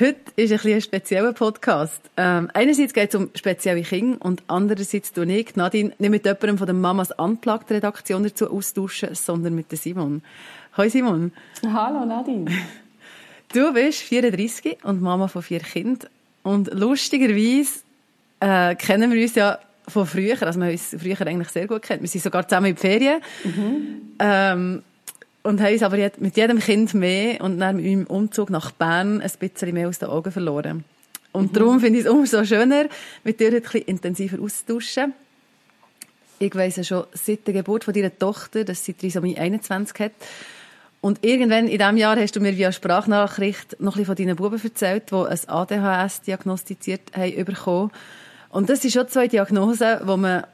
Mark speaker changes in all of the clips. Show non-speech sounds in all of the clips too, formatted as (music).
Speaker 1: Heute ist ein, bisschen ein spezieller Podcast. Ähm, einerseits geht es um spezielle Kinder und andererseits tue ich, Nadine, nicht mit jemandem von der Mamas Unplugged Redaktion dazu austauschen, sondern mit der Simon. Hallo Simon.
Speaker 2: Hallo Nadine. (laughs)
Speaker 1: Du bist 34 und Mama von vier Kindern und lustigerweise äh, kennen wir uns ja von früher, also wir haben uns früher eigentlich sehr gut kennt. Wir sind sogar zusammen in die Ferien. Mhm. Ähm, und haben uns aber mit jedem Kind mehr und nach meinem Umzug nach Bern ein bisschen mehr aus den Augen verloren. Und mhm. darum finde ich es umso schöner, mit dir ein bisschen intensiver auszutauschen. Ich weiss ja schon seit der Geburt von deiner Tochter, dass sie Trisomie 21 hat. Und irgendwann in diesem Jahr hast du mir via Sprachnachricht noch ein bisschen von deinen Buben erzählt, die ein ADHS diagnostiziert haben bekommen. Und das sind schon zwei Diagnosen, wo man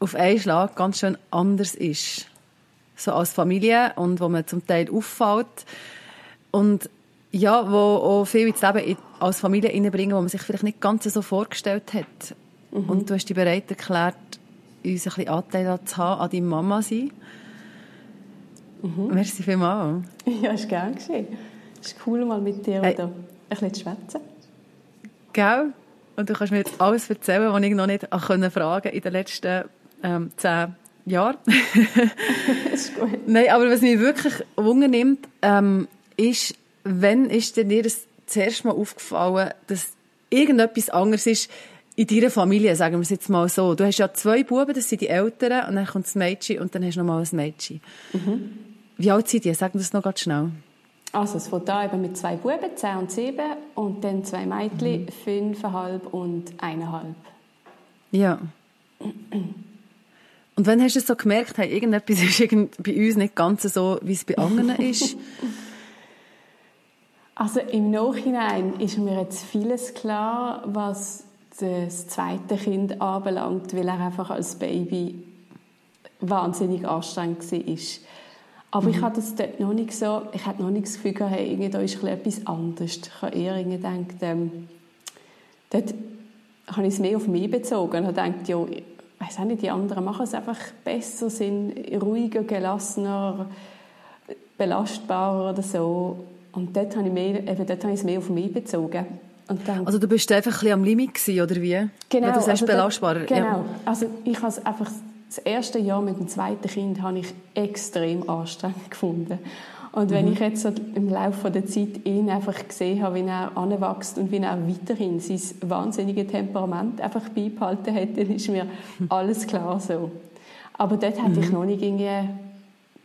Speaker 1: auf einen Schlag ganz schön anders ist so als Familie und wo man zum Teil auffällt und ja, wo auch viel ins Leben als Familie reinbringen, wo man sich vielleicht nicht ganz so vorgestellt hat. Mhm. Und du hast dich bereit erklärt, uns ein bisschen Anteil zu haben an deiner Mama sein. Mhm. Merci vielmals. (laughs)
Speaker 2: Ja, ist gern geschehen. Es ist cool, mal mit dir hey. ein bisschen zu schwätzen.
Speaker 1: Gell? Und du kannst mir jetzt alles erzählen, was ich noch nicht fragen konnte in den letzten ähm, zehn Jahr. (laughs) ist gut. Nein, aber was mich wirklich Wunder nimmt, ähm, ist, wenn ist denn dir das zuerst mal aufgefallen, dass irgendetwas anderes ist in deiner Familie, sagen wir es jetzt mal so. Du hast ja zwei Buben, das sind die Eltern, und dann kommt das Mädchen und dann hast du noch mal ein Mädchen. Mhm. Wie alt sind die? Sag das noch ganz schnell.
Speaker 2: Also es fängt da eben mit zwei Buben, zehn und sieben, und dann zwei Mädchen, mhm. fünfeinhalb und eineinhalb.
Speaker 1: Ja. (clears throat) Und wann hast du so gemerkt, hey, irgendetwas ist bei uns nicht ganz so, wie es bei anderen (laughs) ist?
Speaker 2: Also im Nachhinein ist mir jetzt vieles klar, was das zweite Kind anbelangt, weil er einfach als Baby wahnsinnig anstrengend war. Aber mhm. ich hatte das dort noch nicht so, ich hatte noch nicht das Gefühl, hey, da ist etwas anderes. Ich habe eher gedacht, ähm, dort habe ich es mehr auf mich bezogen und habe gedacht, ja, weiß auch nicht, die anderen machen es einfach besser, sind ruhiger, gelassener, belastbarer oder so. Und dort habe ich, mehr, eben dort habe ich es mehr auf mich bezogen.
Speaker 1: Dann, also du bist einfach ein bisschen am Limit gewesen, oder wie?
Speaker 2: Genau.
Speaker 1: Wenn du sagst,
Speaker 2: also
Speaker 1: belastbarer.
Speaker 2: Genau. Ja. Also ich habe einfach das erste Jahr mit dem zweiten Kind habe ich extrem anstrengend gefunden. Und wenn mhm. ich jetzt so im Laufe der Zeit ihn einfach gesehen habe, wie er anwächst und wie er weiterhin sein wahnsinniges Temperament einfach beibehalten hat, dann ist mir (laughs) alles klar so. Aber dort hätte mhm. ich noch nicht irgendwie,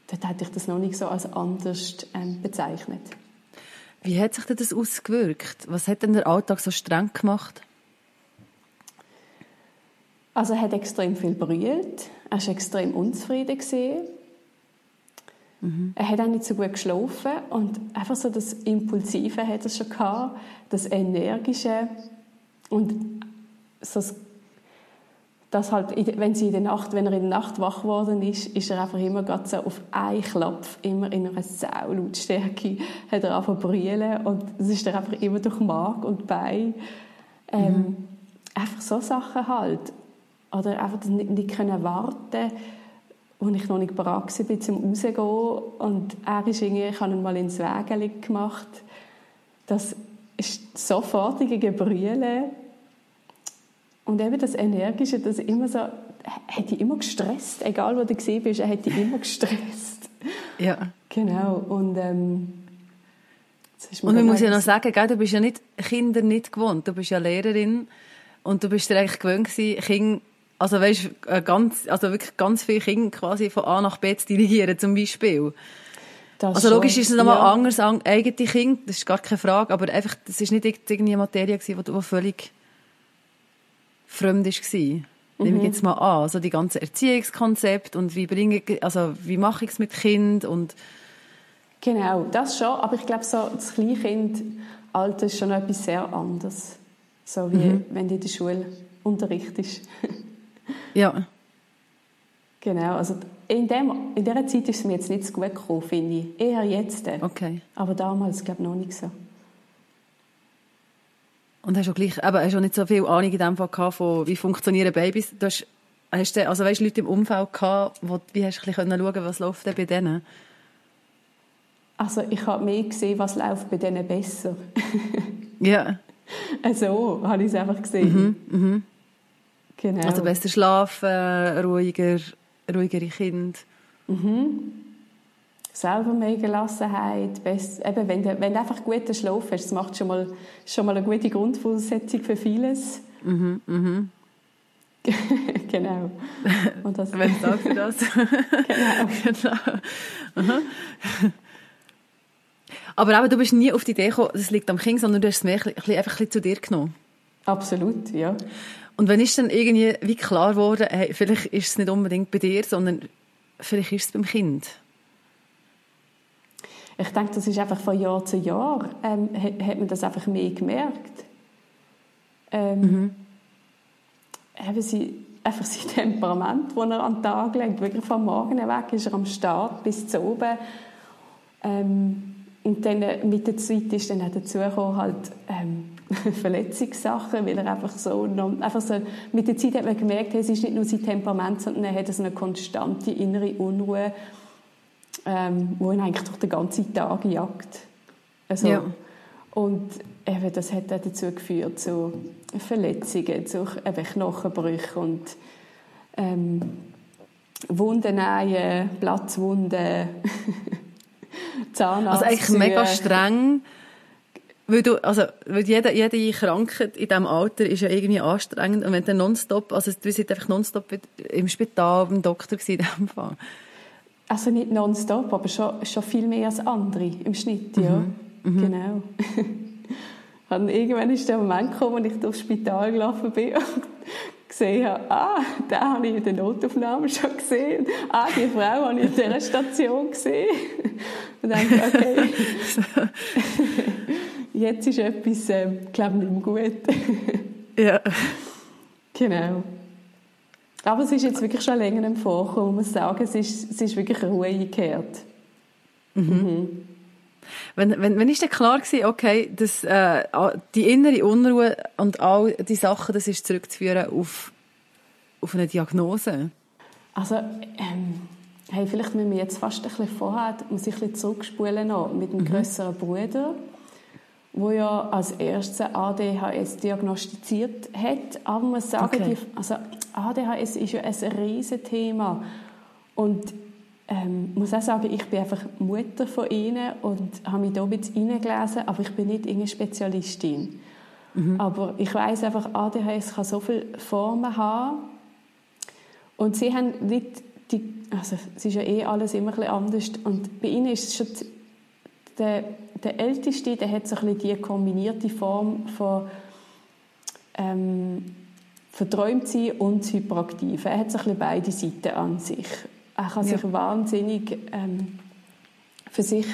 Speaker 2: dort hätte ich das noch nicht so als anders ähm, bezeichnet.
Speaker 1: Wie hat sich das ausgewirkt? Was hat denn der Alltag so streng gemacht?
Speaker 2: Also er hat extrem viel brüllt, er war extrem unzufrieden gesehen Mhm. Er hat auch nicht so gut geschlafen und einfach so das Impulsive hat er schon gehabt, das Energische und so das, das halt, wenn, sie in der Nacht, wenn er in der Nacht wach geworden ist, ist er einfach immer gerade so auf einen Klopf, immer in einer Saulautstärke, hat er angefangen zu brüllen und es ist dann einfach immer durch Mark und Bein. Ähm, mhm. Einfach so Sachen halt. Oder einfach nicht, nicht können warten als ich noch nicht bereit war, zum rausgehen. Und er ist irgendwie, ich habe ihn mal ins Wägeli gemacht. Das ist sofortige Gebrülle. Und eben das Energische, das immer so, hat ihn immer gestresst. Egal, wo du gesehen bist, er hat dich immer gestresst. (laughs)
Speaker 1: Ja.
Speaker 2: Genau. Und, ähm,
Speaker 1: und man muss ja noch sagen, gell, du bist ja nicht Kinder nicht gewohnt. Du bist ja Lehrerin und du bist dir eigentlich gewöhnt gewesen, Kinder also weißt, äh, ganz, also wirklich ganz viele Kinder quasi von A nach B zu dirigieren zum Beispiel. Das also logisch schon, ist es nochmal ja. anders, eigene Kinder, das ist gar keine Frage, aber einfach, das ist nicht irgendwie eine Materie gewesen, die völlig fremd war. Mhm. Nehme ich jetzt mal an, also die ganze Erziehungskonzept und wie bringe ich, also wie mache ich es mit Kind und
Speaker 2: Genau, das schon, aber ich glaube so, das Kleinkindalter ist schon etwas sehr anderes. So wie mhm. wenn du in der Schule unterrichtest. (laughs)
Speaker 1: ja.
Speaker 2: Genau, also in, dem, in dieser Zeit ist es mir jetzt nicht so gut gekommen, finde ich. Eher jetzt.
Speaker 1: Okay.
Speaker 2: Aber damals, glaube ich, noch nicht so.
Speaker 1: Und hast du gleich, eben, hast du nicht so viel Ahnung in dem Fall gehabt von, wie funktionieren Babys? Du hast, hast du, also weißt, Leute im Umfeld gehabt, wo, wie hast du ein bisschen schauen was läuft denn bei denen?
Speaker 2: Also ich habe mehr gesehen, was läuft bei denen besser.
Speaker 1: ja. (laughs)
Speaker 2: So habe ich es einfach gesehen.
Speaker 1: Mhm, mhm. Genau. Also besser schlafen, ruhiger, ruhigere Kinder.
Speaker 2: Mhm. Selber mehr Gelassenheit. Best, eben, wenn, du, wenn du einfach guten Schlaf hast, das macht schon mal, schon mal eine gute Grundvoraussetzung für vieles.
Speaker 1: Mhm, mhm. (laughs)
Speaker 2: genau.
Speaker 1: Und das, (laughs) Wenn sagst du das? genau. (laughs) genau. Aber auch, du bist nie auf die Idee gekommen, das liegt am Kind, sondern du hast es mehr einfach ein bisschen zu dir genommen.
Speaker 2: Absolut, ja.
Speaker 1: Und wenn ist dann irgendwie wie klar geworden, hey, vielleicht ist es nicht unbedingt bei dir, sondern vielleicht ist es beim Kind?
Speaker 2: Ich denke, das ist einfach von Jahr zu Jahr, ähm, hat man das einfach mehr gemerkt. Ähm, mhm. Eben sie, einfach sein (laughs) Temperament, das er an den Tag legt, wirklich vom Morgen weg ist er am Start bis zu oben. Ähm, und dann äh, mit der Zeit ist dann auch dazu gekommen, halt, ähm, (laughs) Verletzungssachen, weil er einfach so, einfach so, mit der Zeit hat man gemerkt, es ist nicht nur sein Temperament, sondern er hat so eine konstante innere Unruhe, ähm, wo ihn eigentlich durch den ganzen Tag jagt. Also, ja. Und eben, das hat auch dazu geführt zu Verletzungen, zu eben Knochenbrüchen und ähm, Wunden nähen, Platzwunden.
Speaker 1: Zahnarzt. (laughs) Also eigentlich mega streng. Weil du, also, weil jede, jede Krankheit in diesem Alter ist ja irgendwie anstrengend. Und wenn du nonstop, also du bist einfach nonstop im Spital beim Doktor in diesem Fall.
Speaker 2: Also nicht nonstop, aber schon, schon viel mehr als andere im Schnitt, ja. Mhm. Mhm. Genau. (laughs) Und irgendwann ist der Moment gekommen, als ich durchs Spital gelaufen bin und (laughs) gesehen habe, ah, den habe ich in der Notaufnahme schon gesehen. Ah, die Frau habe ich in dieser Station gesehen. (laughs) Und dann okay, jetzt ist etwas, äh, glaube ich, nicht mehr gut. (laughs)
Speaker 1: ja.
Speaker 2: Genau. Aber es ist jetzt wirklich schon länger im Vorkommen, muss sagen, es ist, es ist wirklich Ruhe eingekehrt.
Speaker 1: Mhm. Mhm. Wenn, wenn, wenn ist denn klar gewesen, okay, dass, äh, die innere Unruhe und all die Sachen, das ist zurückzuführen auf, auf eine Diagnose?
Speaker 2: Also, ähm, hey, vielleicht müssen wir jetzt fast ein bisschen vorher, muss ich ein bisschen zurückspulen noch, mit dem mhm. grösseren Bruder, wo ja als erstes ADHS diagnostiziert hat. Aber man muss sagen, okay. die, also ADHS ist ja ein riesiges Thema. Und ähm, muss auch sagen, ich bin einfach Mutter von ihnen und habe mich da ein bisschen reingelesen, aber ich bin nicht eine Spezialistin. Mhm. Aber ich weiß einfach, ADHS kann so viele Formen haben und sie haben nicht die, also es ist ja eh alles immer ein bisschen anders und bei ihnen ist es schon der, der Älteste, der hat so ein bisschen die kombinierte Form von ähm, verträumt sein und das Hyperaktive. Er hat so ein bisschen beide Seiten an sich. Er kann ja. sich wahnsinnig ähm, für sich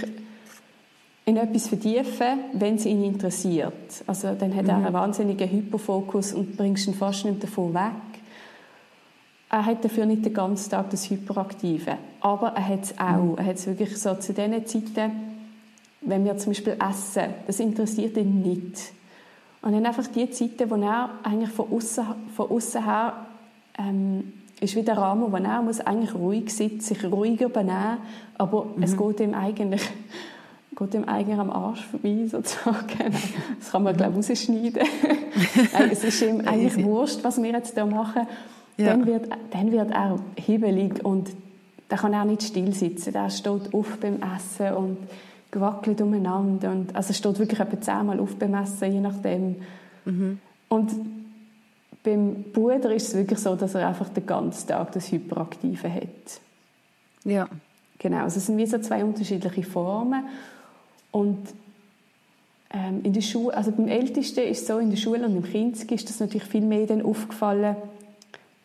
Speaker 2: in etwas vertiefen, wenn es ihn interessiert. Also dann hat mhm. er einen wahnsinnigen Hyperfokus und bringst ihn fast nicht davon weg. Er hat dafür nicht den ganzen Tag das Hyperaktive, aber er hat es auch. Mhm. Er hat es wirklich so zu diesen Zeiten, wenn wir zum Beispiel essen, das interessiert ihn nicht. Und dann einfach die Zeiten, wo er eigentlich von außen, von außen her ähm, ist wie der Rahmen, wo er muss eigentlich ruhig sitzen, sich ruhiger benehmen, aber mhm. es geht ihm eigentlich geht ihm eigentlich am Arsch vorbei, (laughs) sozusagen. Das kann man, glaube ich, rausschneiden. (laughs) es ist ihm eigentlich wurscht, was wir jetzt hier machen. Ja. Dann, wird, dann wird er hibbelig und da kann er nicht still sitzen. Er steht auf beim Essen und gewackelt umeinander. Und, also steht wirklich etwa zehnmal auf beim Essen, je nachdem. Mhm. Und beim Bruder ist es wirklich so, dass er einfach den ganzen Tag das Hyperaktive hat.
Speaker 1: Ja.
Speaker 2: Genau, also es sind wie so zwei unterschiedliche Formen. Und ähm, in der Schule, also beim Ältesten ist es so, in der Schule und im Kinski ist das natürlich viel mehr dann aufgefallen,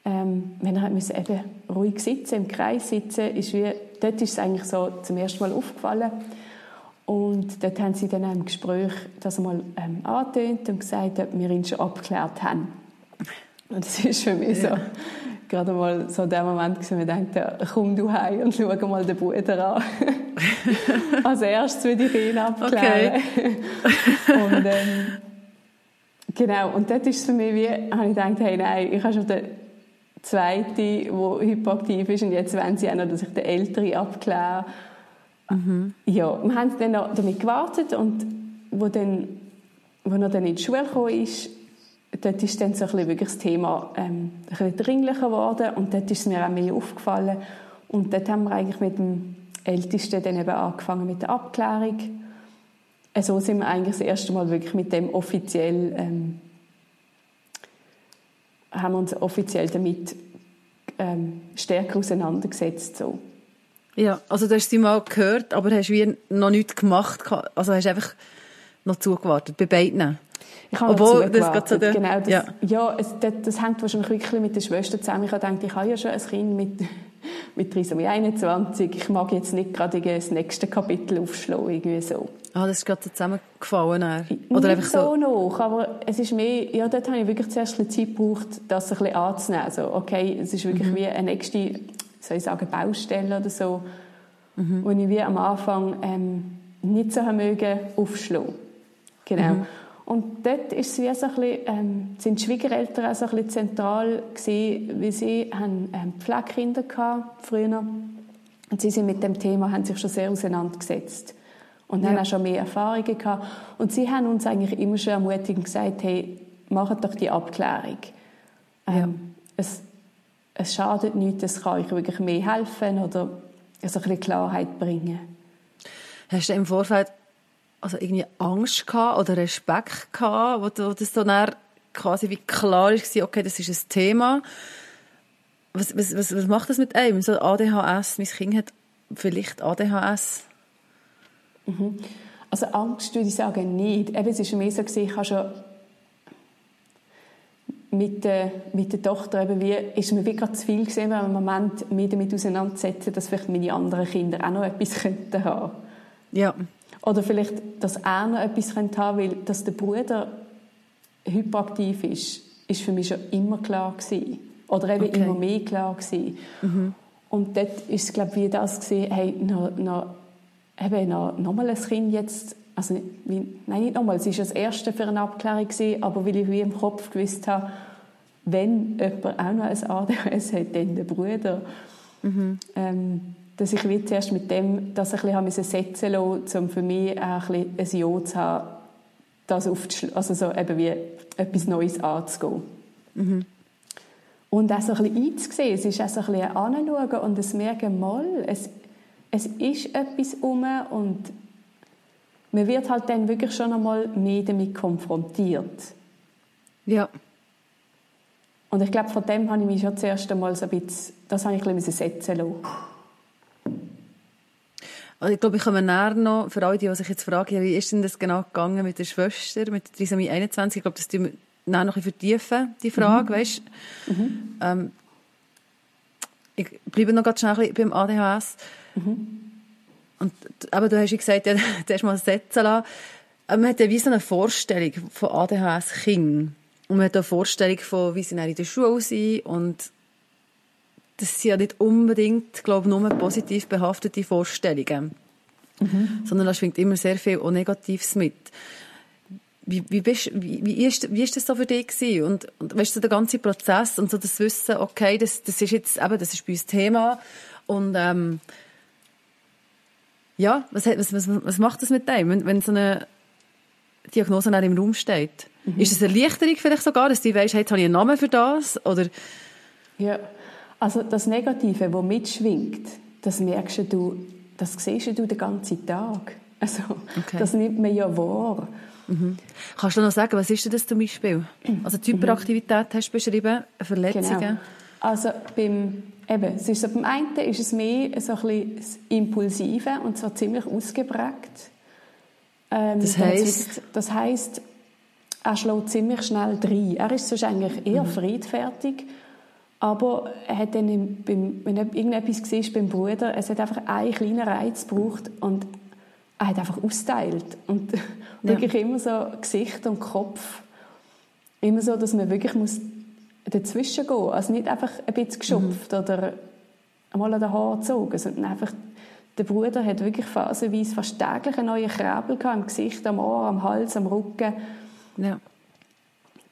Speaker 2: ähm, wenn er müssen eben ruhig sitzen, im Kreis sitzen, ist wie, dort ist es eigentlich so zum ersten Mal aufgefallen. Und dort haben sie dann im Gespräch das einmal ähm, angetönt und gesagt, ob wir ihn schon abgeklärt haben. Und das ist für mich so (laughs) gerade mal so der Moment, wo ich dachte, komm du heim und schau mal den Bruder an. (laughs) Als erstes würde ich ihn abklären. Okay. und ähm, genau, und dort ist es für mich wie, habe ich gedacht, hey, nein, ich habe schon den Zweiten, der hyperaktiv ist und jetzt wollen sie auch noch, dass ich den Älteren abkläre. Mhm. Ja, wir haben dann noch damit gewartet und wo, dann, wo er dann in die Schule gekommen ist, dort ist dann so ein wirklich das Thema ähm, ein dringlicher geworden und dort ist es mir auch mehr aufgefallen und dort haben wir eigentlich mit dem Ältesten dann eben angefangen mit der Abklärung. So also sind wir eigentlich das erste Mal wirklich mit dem offiziell ähm, haben wir uns offiziell damit ähm, stärker auseinandergesetzt so.
Speaker 1: Ja, also du hast sie mal gehört, aber hast wie noch nichts gemacht, also hast einfach noch zugewartet bei beiden.
Speaker 2: Ich habe Obwohl, das geht so genau, das, ja, ja es, das, das, hängt wahrscheinlich wirklich mit der Schwester zusammen. Ich habe gedacht, ich habe ja schon ein Kind mit, (laughs) mit Trisomie 21. Ich mag jetzt nicht gerade das nächste Kapitel aufschlagen, irgendwie so.
Speaker 1: Ah, das ist gerade so zusammengefallen?
Speaker 2: Oder nicht einfach so, so noch, aber es ist mehr, ja, dort habe ich wirklich zuerst ein Zeit gebraucht, das ein bisschen anzunehmen. Also, okay, es ist wirklich mhm. wie eine nächste, soll ich sagen, Baustelle oder so, mhm. wo ich wie am Anfang ähm, nicht so mögen aufschlagen. Genau. Mhm. Und dort ist wie so ein bisschen, ähm, sind die Schwiegereltern auch so ein bisschen zentral gewesen, weil sie haben ähm, Pflegekinder gehabt, früher. Und sie sind mit dem Thema, haben sich schon sehr auseinandergesetzt. Und ja. haben auch schon mehr Erfahrungen gehabt. Und sie haben uns eigentlich immer schon ermutigend gesagt, hey, macht doch die Abklärung. Ähm, ja. es, es schadet nichts, es kann euch wirklich mehr helfen oder so ein bisschen Klarheit bringen.
Speaker 1: Hast du im Vorfeld also irgendwie Angst gehabt oder Respekt gehabt, wo, wo das so dann quasi wie klar ist, okay, das ist ein Thema. Was, was, was, was macht das mit einem? So ADHS, mein Kind hat vielleicht ADHS.
Speaker 2: Mhm. Also Angst würde ich sagen nicht. Eben, es war mehr so, ich habe schon mit der, mit der Tochter eben wie, ist mir wirklich zu viel gesehen, weil im Moment mich damit auseinandersetzen, dass vielleicht meine anderen Kinder auch noch etwas könnten haben.
Speaker 1: Ja.
Speaker 2: Oder vielleicht, dass er noch etwas haben könnte, weil dass der Bruder hyperaktiv ist, ist für mich schon immer klar gewesen. Oder eben okay. immer mehr klar gewesen. Mhm. Und dort ist es, glaube ich, wie das gewesen, hey, noch, noch, eben noch, noch mal ein Kind jetzt, also wie, nein, nicht nochmal, es war das erste für eine Abklärung gewesen, aber weil ich wie im Kopf gewusst habe, wenn jemand auch noch ein ADHS hat, dann der Bruder. Mhm. Ähm, dass ich wie zuerst mit dem das ein bisschen setzen lassen, um für mich auch ein, ein Ja zu haben, das also so eben wie etwas Neues anzugehen. Mhm. Und auch so ein bisschen einzusehen, es ist auch so ein bisschen anschauen und das merken, mal, es, es ist etwas um und man wird halt dann wirklich schon einmal mehr damit konfrontiert.
Speaker 1: Ja.
Speaker 2: Und ich glaube, von dem habe ich mich schon zuerst einmal so ein bisschen, das habe ich ein bisschen setzen lassen.
Speaker 1: Also ich glaube, ich komme näher noch, für alle, die, sich jetzt fragen, wie ist denn das genau gegangen mit der Schwester, mit der Trisomie 21, ich glaube, das tun wir noch ein bisschen vertiefen, die Frage, mhm. weißt mhm. Ähm, ich bleibe noch ganz schnell beim ADHS. Mhm. Und, aber du hast ja gesagt, ja, (laughs) du hast mal setzen lassen. Aber man hat ja wie so eine Vorstellung von ADHS-Kindern. Und man hat eine Vorstellung von, wie sie in der Schule sind und das sind ja nicht unbedingt, glaube ich, nur positiv behaftete Vorstellungen. Mhm. Sondern da schwingt immer sehr viel auch Negatives mit. Wie, wie, bist, wie, wie, ist, wie ist das so für dich gewesen? Und, und weißt du, der ganze Prozess und so das Wissen, okay, das, das ist jetzt eben, das ist bei uns Thema und ähm, ja, was, was, was, was macht das mit dem, wenn, wenn so eine Diagnose im Raum steht? Mhm. Ist es eine Erleichterung vielleicht sogar, dass du weißt, hey, jetzt habe ich einen Namen für das? Oder?
Speaker 2: Ja, also das Negative, das mitschwingt, das merkst du, das siehst du den ganzen Tag. Also, okay. das nimmt man ja wahr.
Speaker 1: Mhm. Kannst du noch sagen, was ist denn das zum Beispiel? Also die Hyperaktivität mhm. hast du beschrieben, Verletzungen? Genau.
Speaker 2: Also beim, eben, es ist so, beim einen ist es mehr so ein bisschen das Impulsive und zwar ziemlich ausgeprägt.
Speaker 1: Ähm, das heisst?
Speaker 2: Das heisst, er schlägt ziemlich schnell rein. Er ist sonst eigentlich eher mhm. friedfertig aber er hat dann, beim, wenn irgendetwas war beim Bruder, es hat einfach einen kleinen Reiz gebraucht und er hat einfach austeilt und (laughs) ja. wirklich immer so Gesicht und Kopf immer so, dass man wirklich muss dazwischen gehen. Also nicht einfach ein bisschen geschupft mhm. oder einmal an den Haaren gezogen, sondern einfach der Bruder hat wirklich phasenweise fast täglich einen neuen Krebel im Gesicht, am Ohr, am Hals, am Rücken.
Speaker 1: Ja.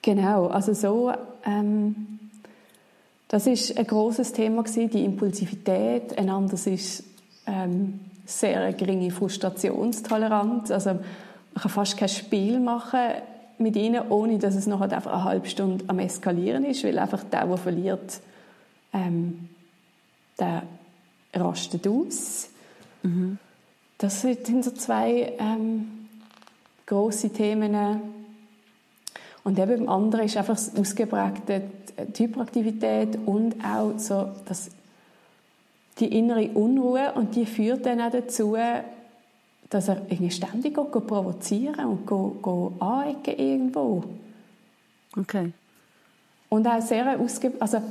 Speaker 2: Genau, also so, ähm, das ist ein großes Thema gewesen, die Impulsivität. Ein anderes ist ähm, sehr geringe Frustrationstoleranz. Also man kann fast kein Spiel machen mit ihnen, ohne dass es nachher einfach eine halbe Stunde am Eskalieren ist, weil einfach der, der verliert, ähm, der rastet aus. Mhm. Das sind so zwei ähm, große Themen. Und eben beim anderen ist einfach ausgeprägte die Hyperaktivität und auch so das, die innere Unruhe und die führt dann auch dazu, dass er irgendwie ständig geht, provozieren und geht, geht anecken irgendwo.
Speaker 1: Okay.
Speaker 2: Und auch sehr ausgeprägt, also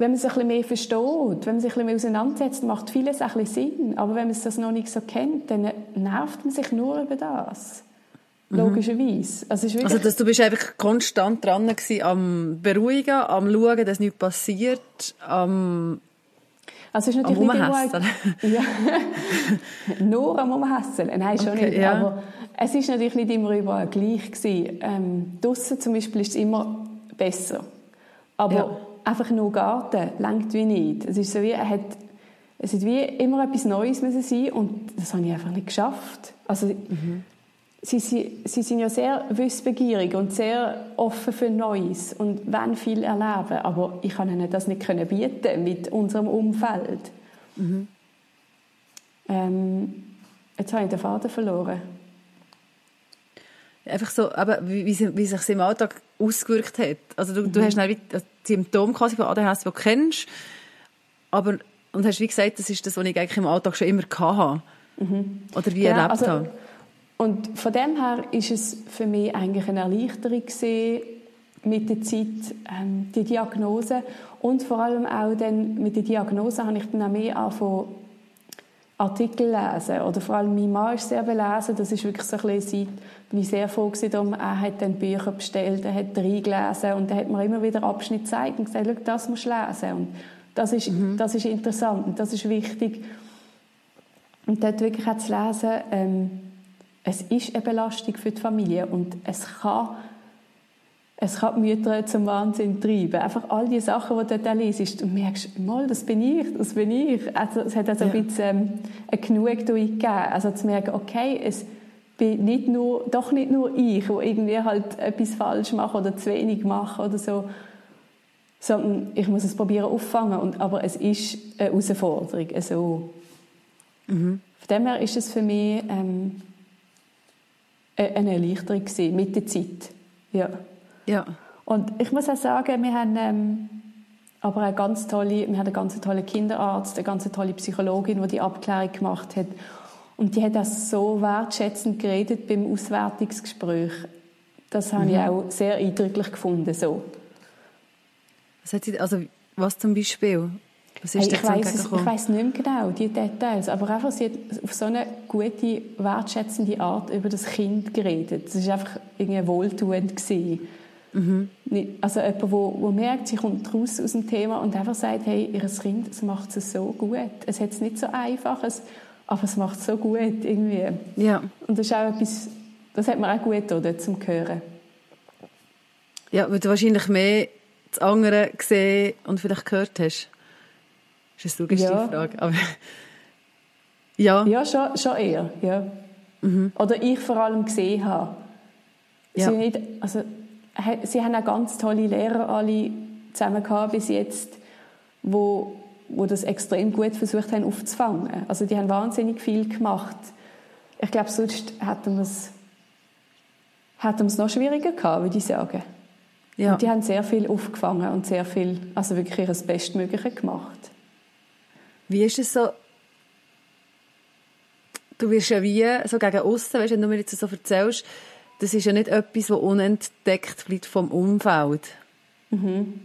Speaker 2: wenn man sich ein bisschen mehr versteht, wenn man sich ein bisschen mehr auseinandersetzt, macht vieles ein bisschen Sinn. Aber wenn man das noch nicht so kennt, dann nervt man sich nur über das. Mhm. Logischerweise.
Speaker 1: Also, also dass du bist einfach konstant dran gewesen, am Beruhigen, am Schauen, dass nichts passiert, am
Speaker 2: also es ist natürlich am nicht immer, (laughs) ja, nur am Umhässeln. Nein, schon okay, nicht. Ja. Aber es ist natürlich nicht immer überall gleich gewesen. Ähm, draussen zum Beispiel ist es immer besser. Aber ja einfach nur Garten langt wie nicht. Es ist so wie, er hat, es hat wie immer etwas Neues müssen sein und das habe ich einfach nicht geschafft. Also, mhm. Sie, sie, sie sind ja sehr wissbegierig und sehr offen für Neues und wollen viel erleben, aber ich kann ihnen das nicht können bieten mit unserem Umfeld. Mhm. Ähm, jetzt habe ich den Faden verloren.
Speaker 1: Einfach so, aber wie, wie, wie sich im Alltag ausgewirkt hat. Also du, mhm. du hast dann wie Symptome quasi von ADHS, die du kennst, aber und hast wie gesagt, das ist das, was ich eigentlich im Alltag schon immer hatte. Mhm. Oder wie ja, erlebt also, habe.
Speaker 2: Und von dem her ist es für mich eigentlich eine Erleichterung gewesen, mit der Zeit ähm, die Diagnose und vor allem auch dann mit der Diagnose habe ich dann auch mehr angefangen Artikel lesen. Oder vor allem mein Mann ist sehr belesen. Das ist wirklich so ein bisschen, bin ich sehr froh gewesen, er hat dann Bücher bestellt, er hat reingelesen und er hat mir immer wieder Abschnitt gezeigt und gesagt, Schau, das musst du lesen. Und das ist, mhm. das ist interessant und das ist wichtig. Und dort wirklich auch zu lesen, ähm, es ist eine Belastung für die Familie und es kann es kann die Mütter zum Wahnsinn treiben. Einfach all die Sachen, die du dort liest, du merkst, mal, das bin ich, das bin ich. Also, es hat also ja. ein bisschen ähm, eine Genugtuung gegeben. Also zu merken, okay, es bin nicht nur, doch nicht nur ich, wo irgendwie halt etwas falsch mache oder zu wenig mache oder so, sondern ich muss es probieren auffangen. Und, aber es ist eine Herausforderung. Also, mhm. Von dem her ist es für mich ähm, eine Erleichterung gewesen, mit der Zeit. Ja.
Speaker 1: Ja.
Speaker 2: Und ich muss auch sagen, wir haben ähm, aber eine ganz tolle, wir haben einen ganz tollen Kinderarzt, eine ganz tolle Psychologin, die die Abklärung gemacht hat. Und die hat auch so wertschätzend geredet beim Auswertungsgespräch. Das habe mhm. ich auch sehr eindrücklich gefunden. So.
Speaker 1: Was, hat sie, also, was zum Beispiel?
Speaker 2: Was ist hey, ich weiß nicht mehr genau die Details, aber einfach sie hat auf so eine gute, wertschätzende Art über das Kind geredet. Es war einfach irgendwie wohltuend gewesen. Mhm. Also jemand, der, merkt, sie kommt raus aus dem Thema und einfach sagt, hey, ihr Kind es macht es so gut. Es hat es nicht so einfach, aber es macht es so gut irgendwie.
Speaker 1: Ja.
Speaker 2: Und das ist auch etwas, das hat mir auch gut getan, zum Hören.
Speaker 1: Ja, weil du wahrscheinlich mehr das andere gesehen und vielleicht gehört hast. Das ist eine suggestive ja. Frage. Aber
Speaker 2: ja. Ja, schon, schon eher. Ja. Mhm. Oder ich vor allem gesehen habe. Ja. Sie, nicht, also, sie haben auch ganz tolle Lehrer alle zusammen gehabt bis jetzt, wo, wo das extrem gut versucht haben aufzufangen. Also die haben wahnsinnig viel gemacht. Ich glaube, sonst hätten wir es hätten es noch schwieriger gehabt, würde ich sagen. Ja. Und die haben sehr viel aufgefangen und sehr viel, also wirklich ihr Bestmögliche gemacht.
Speaker 1: Wie ist es so, du wirst ja wie so gegen außen, weißt, wenn du mir jetzt so erzählst, das ist ja nicht etwas, das unentdeckt bleibt vom Umfeld. Mhm.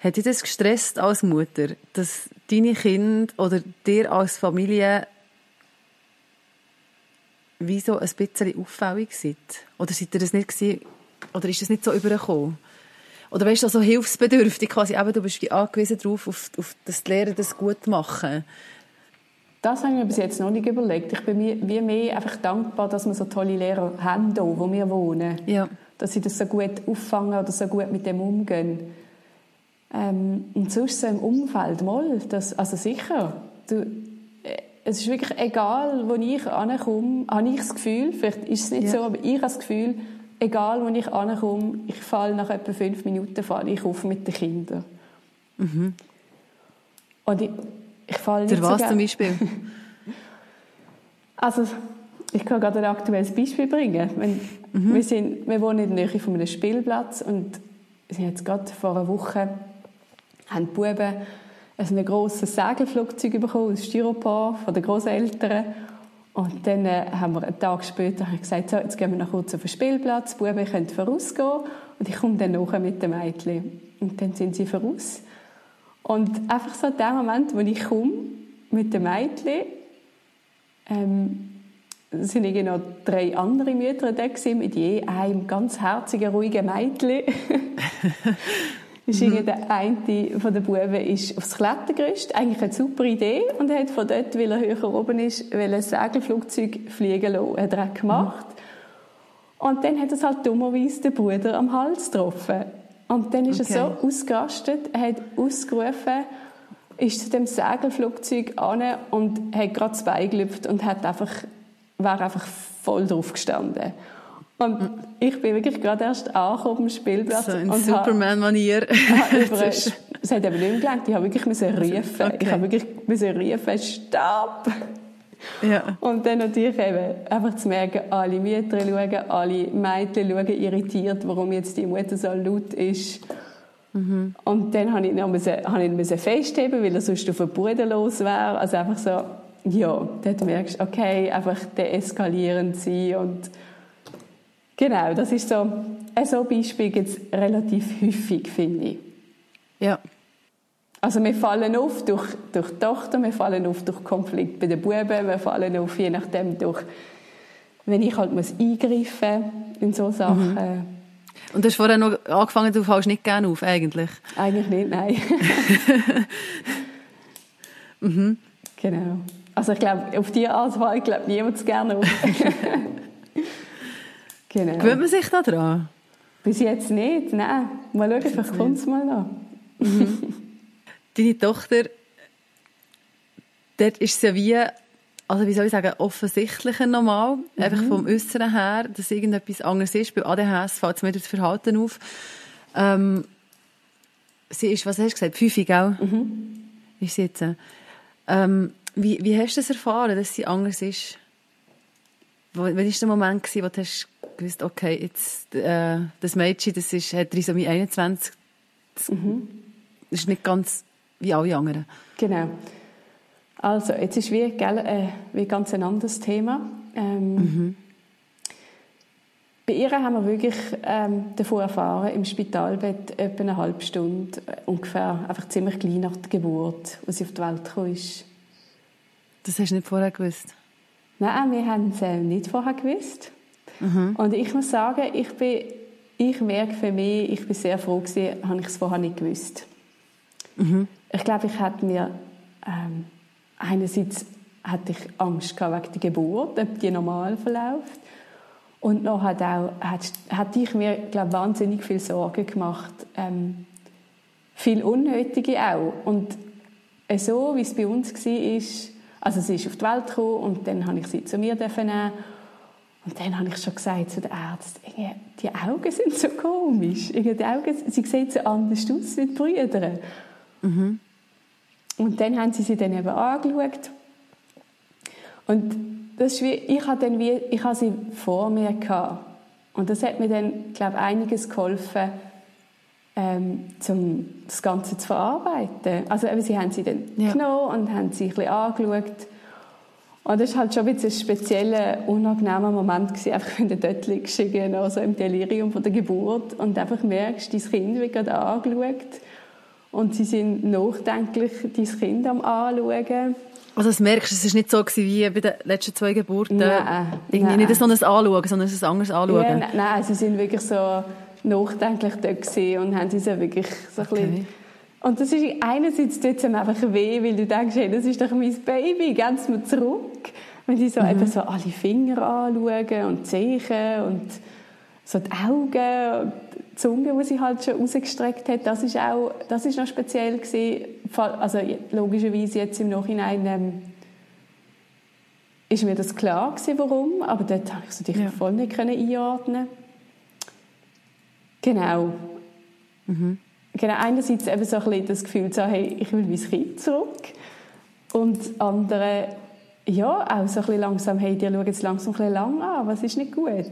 Speaker 1: Hat dich das gestresst als Mutter, dass deine Kinder oder dir als Familie wie so ein bisschen auffällig seid? Oder seid ihr das nicht gewesen, oder ist das nicht so übergekommen? Oder weißt du, so hilfsbedürftig quasi, eben, du bist wie angewiesen darauf, auf, auf das Lehren das gut machen.
Speaker 2: Das habe ich mir bis jetzt noch nicht überlegt. Ich bin mir, wie mehr einfach dankbar, dass wir so tolle Lehrer haben, hier, wo wir wohnen.
Speaker 1: Ja.
Speaker 2: Dass sie das so gut auffangen oder so gut mit dem umgehen. Ähm, und sonst so im Umfeld, mal, das, also sicher, du, äh, es ist wirklich egal, wo ich ankomme, habe ich das Gefühl, vielleicht ist es nicht ja. so, aber ich habe das Gefühl, egal wo ich ankomme, ich falle nach etwa fünf Minuten falle ich auf mit den Kindern. Mhm. Und ich, ich falle
Speaker 1: nicht was so zum Beispiel? (laughs)
Speaker 2: also, ich kann gerade ein aktuelles Beispiel bringen. Wenn, mhm. wir, sind, wir wohnen in der Nähe von einem Spielplatz und sind jetzt gerade vor einer Woche haben die Buben ein grosses Segelflugzeug bekommen aus Styropor von den Großeltern und dann äh, haben wir einen Tag später gesagt, so, jetzt gehen wir noch kurz auf den Spielplatz, die Buben können vorausgehen und ich komme dann nachher mit dem Mädchen. Und dann sind sie voraus. Und einfach so in dem Moment, wo ich komme mit dem Mädchen, ähm, sind irgendwie noch drei andere Mütter da gewesen, mit je einem ganz herzigen, ruhigen Mädchen. (laughs) ist mhm. der eine von den Buben ist aufs Klettergerüst. Eigentlich eine super Idee. Und er hat von dort, weil er höher oben ist, ein Segelflugzeug fliegen lassen. Hat er gemacht. Mhm. Und dann hat er halt dummerweise den Bruder am Hals getroffen. Und dann ist okay. er so ausgerastet, er hat ausgerufen, ist zu dem Segelflugzeug an und hat gerade Bein gelüpft und hat einfach, war einfach voll drauf gestanden. Und ich bin wirklich gerade erst angekommen am Spielplatz.
Speaker 1: So in Superman-Manier. (laughs) (laughs)
Speaker 2: es hat eben nicht mehr gelangt. Ich habe wirklich müssen rufen. Okay. Ich habe wirklich müssen rufen, Stopp! Ja. Und dann natürlich eben einfach zu merken, alle Mütter schauen, alle Mädchen schauen irritiert, warum jetzt die Mutter so laut ist. Mhm. Und dann habe ich noch müssen, habe ich müssen festheben, weil er sonst auf den Boden los wäre. Also einfach so, ja, dort merkst du, okay, einfach deeskalierend sein und Genau, das ist so, ein so Beispiel gibt es relativ häufig, finde ich.
Speaker 1: Ja.
Speaker 2: Also wir fallen auf durch, durch die Tochter, wir fallen auf durch Konflikt bei den Buben, wir fallen auf je nachdem durch, wenn ich halt muss eingreifen in so Sachen. Mhm.
Speaker 1: Und du hast vorher noch angefangen, du fällst nicht gerne auf, eigentlich?
Speaker 2: Eigentlich nicht, nein. (laughs) mhm. Genau. Also ich glaube, auf diese Art fällt, glaube niemand gerne auf. (laughs)
Speaker 1: Genau. Gewöhnt man sich da dran?
Speaker 2: Bis jetzt nicht, nein. Mal schauen, vielleicht kommt es mal noch.
Speaker 1: Mhm. (laughs) Deine Tochter, dort ist es ja wie, also wie soll ich sagen, offensichtlicher normal, mhm. einfach vom Äußeren her, dass irgendetwas anderes ist. Bei ADHS fällt es mir das Verhalten auf. Ähm, sie ist, was hast du gesagt, fünfig, gell? Mhm. Ist sie jetzt. Ähm, wie, wie hast du das erfahren, dass sie anders ist? Wann war der Moment, wo du hast gewusst, okay, jetzt, äh, das Mädchen, das ist, hat Trisomie 21, das mhm. ist nicht ganz wie alle anderen.
Speaker 2: Genau. Also, jetzt ist wie, gell, äh, wie ganz ein anderes Thema. Ähm, mhm. Bei ihr haben wir wirklich ähm, davon erfahren, im Spitalbett etwa eine halbe Stunde, äh, ungefähr, einfach ziemlich klein nach der Geburt, als sie auf die Welt gekommen ist.
Speaker 1: Das hast du nicht vorher gewusst?
Speaker 2: Nein, wir haben es äh, nicht vorher gewusst. Mhm. Und ich muss sagen, ich bin, ich merke für mich, ich bin sehr froh gewesen, habe ich es vorher nicht gewusst. Mhm. Ich glaube, ich hatte mir ähm, einerseits hatte ich Angst gehabt wegen der Geburt, ob die normal verläuft. Und noch hat auch, hat, hat ich mir, glaube wahnsinnig viel Sorgen gemacht. Ähm, viel Unnötige auch. Und so, wie es bei uns war, also sie ist auf die Welt gekommen und dann habe ich sie zu mir nehmen und dann habe ich schon gesagt zu den Ärzten, die Augen sind so komisch. Die Augen, sie sehen so anders aus wie die Brüder. Mhm. Und dann haben sie sie dann eben angeschaut. Und das ist wie, ich habe dann wie, ich habe sie vor mir gehabt. Und das hat mir dann, glaube ich, einiges geholfen, ähm, um das Ganze zu verarbeiten. Also eben, sie haben sie dann ja. genommen und haben sie ein bisschen angeschaut und das war halt schon ein, ein spezieller, unangenehmer Moment, gewesen, einfach (laughs) wenn du dort liegst, also im Delirium von der Geburt und einfach merkst, dein Kind wird gerade angeschaut und sie sind nachdenklich dein Kind am anschauen
Speaker 1: Also das merkst du, es war nicht so gewesen wie bei den letzten zwei Geburten.
Speaker 2: Nein,
Speaker 1: Irgendwie
Speaker 2: nein.
Speaker 1: nicht so ein Anschauen, sondern ein anderes Anschauen.
Speaker 2: Ja, nein, nein, sie sind wirklich so nachdenklich dort gewesen und haben uns ja wirklich so ein
Speaker 1: Okay.
Speaker 2: bisschen... Und das ist einerseits tut es einem einfach weh, weil du denkst, hey, das ist doch mein Baby, gib es mir zurück. Wenn die so eben so alle Finger anschauen und die Zehen und so die Augen und die Zunge, die sie halt schon rausgestreckt hat, das ist auch, das ist noch speziell gewesen. Also logischerweise jetzt im Nachhinein ähm, ist mir das klar gewesen, warum, aber dort habe ich es natürlich
Speaker 1: Ja.
Speaker 2: voll nicht können einordnen. Genau. Genau, einerseits eben so ein bisschen das Gefühl zu haben, hey, ich will mein Kind zurück. Und das andere, ja, auch so ein bisschen langsam, hey, die schauen jetzt langsam ein bisschen lang an, was ist nicht gut.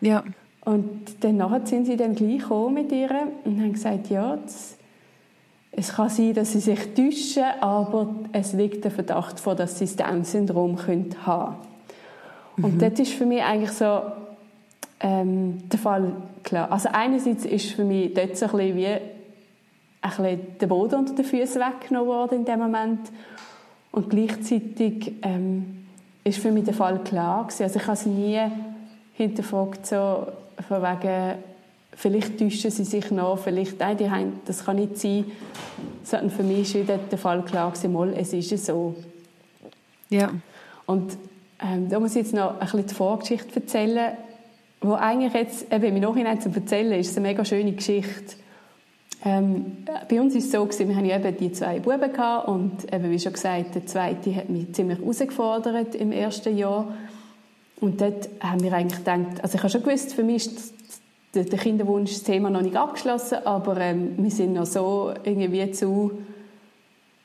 Speaker 1: Ja.
Speaker 2: Und dann nachher sind sie dann gleich gekommen mit ihr und haben gesagt, ja, das, es kann sein, dass sie sich täuschen, aber es liegt der Verdacht vor, dass sie das Down-Syndrom haben könnten. Und das ist für mich eigentlich so ähm, der Fall klar. Also einerseits ist für mich dort so ein bisschen wie ein bisschen der Boden unter den Füßen weggenommen worden in dem Moment. Und gleichzeitig ähm, ist für mich der Fall klar gewesen. Also ich habe sie nie hinterfragt, so von wegen, vielleicht täuschen sie sich noch, vielleicht, nein, die haben, das kann nicht sein. Sondern für mich ist wieder der Fall klar gewesen, mal, es ist so.
Speaker 1: Ja.
Speaker 2: Und ähm, da muss ich jetzt noch ein bisschen die Vorgeschichte erzählen, wo eigentlich jetzt, eben im Nachhinein zu erzählen, ist eine mega schöne Geschichte. Ähm, bei uns ist es so gewesen, wir ja eben die zwei Buben gehabt und eben, wie schon gesagt, der zweite hat mich ziemlich herausgefordert im ersten Jahr. Und dort haben wir eigentlich gedacht, also ich habe schon gewusst, für mich ist der, der Kinderwunsch das Thema noch nicht abgeschlossen, aber ähm, wir sind noch so irgendwie zu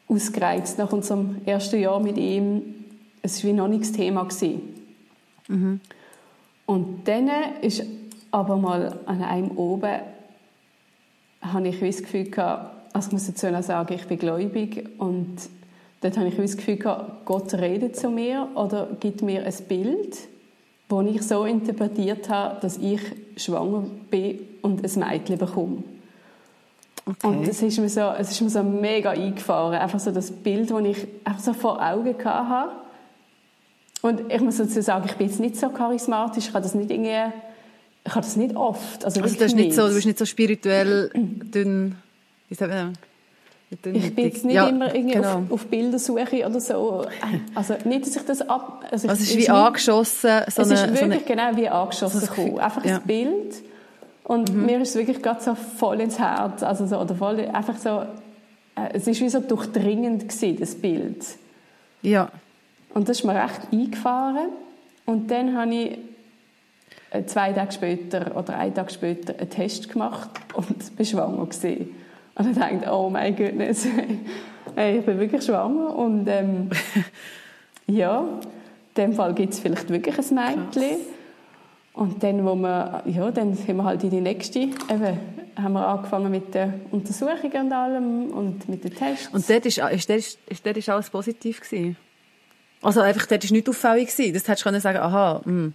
Speaker 2: ausgereizt nach unserem ersten Jahr mit ihm. Es war noch nicht das Thema. Gewesen. Und dann ist aber mal an einem oben habe ich das Gefühl gehabt, also ich muss dazu noch sagen, ich bin gläubig und dort habe ich das Gefühl gehabt, Gott redet zu mir oder gibt mir ein Bild, wo ich so interpretiert habe, dass ich schwanger bin und ein Mädchen bekomme.
Speaker 1: Okay.
Speaker 2: Und es ist mir so, es ist mir so mega eingefahren, einfach so das Bild, das ich einfach so vor Augen hatte. Und ich muss dazu sagen, ich bin jetzt nicht so charismatisch, ich habe das nicht irgendwie, ich habe das nicht oft, also,
Speaker 1: Also du, hast nicht so, du bist nicht so spirituell dünn. Wie sagt man?
Speaker 2: Ich bin jetzt nicht
Speaker 1: Ja,
Speaker 2: immer irgendwie
Speaker 1: genau.
Speaker 2: auf, auf Bildersuche oder so. Also nicht, dass ich das ab... Also,
Speaker 1: Also es ist wie angeschossen. So
Speaker 2: es
Speaker 1: eine,
Speaker 2: ist
Speaker 1: so
Speaker 2: wirklich
Speaker 1: eine,
Speaker 2: genau wie angeschossen
Speaker 1: so ein
Speaker 2: Einfach
Speaker 1: ja.
Speaker 2: ein Bild. Und mir ist es wirklich gerade so voll ins Herz. Also so, oder voll, einfach so... äh, Es ist wie so durchdringend gewesen, das Bild.
Speaker 1: ja.
Speaker 2: Und das ist mir recht eingefahren. Und dann habe ich äh, zwei Tage später oder einen Tag später einen Test gemacht und (laughs) bin schwanger gewesen. Und ich dachte, oh mein Gott, (laughs) hey, ich bin wirklich schwanger. Und ähm, (laughs) ja, in dem Fall gibt es vielleicht wirklich ein Mädchen. Und dann, wo wir, ja, dann sind wir halt in die nächste, eben, haben wir angefangen mit den Untersuchungen und allem und mit den Tests.
Speaker 1: Und dort ist, ist, dort ist, ist, dort ist alles positiv gewesen? Also einfach, dort ist nicht auffällig gewesen. Das hättest du können sagen, aha, hm.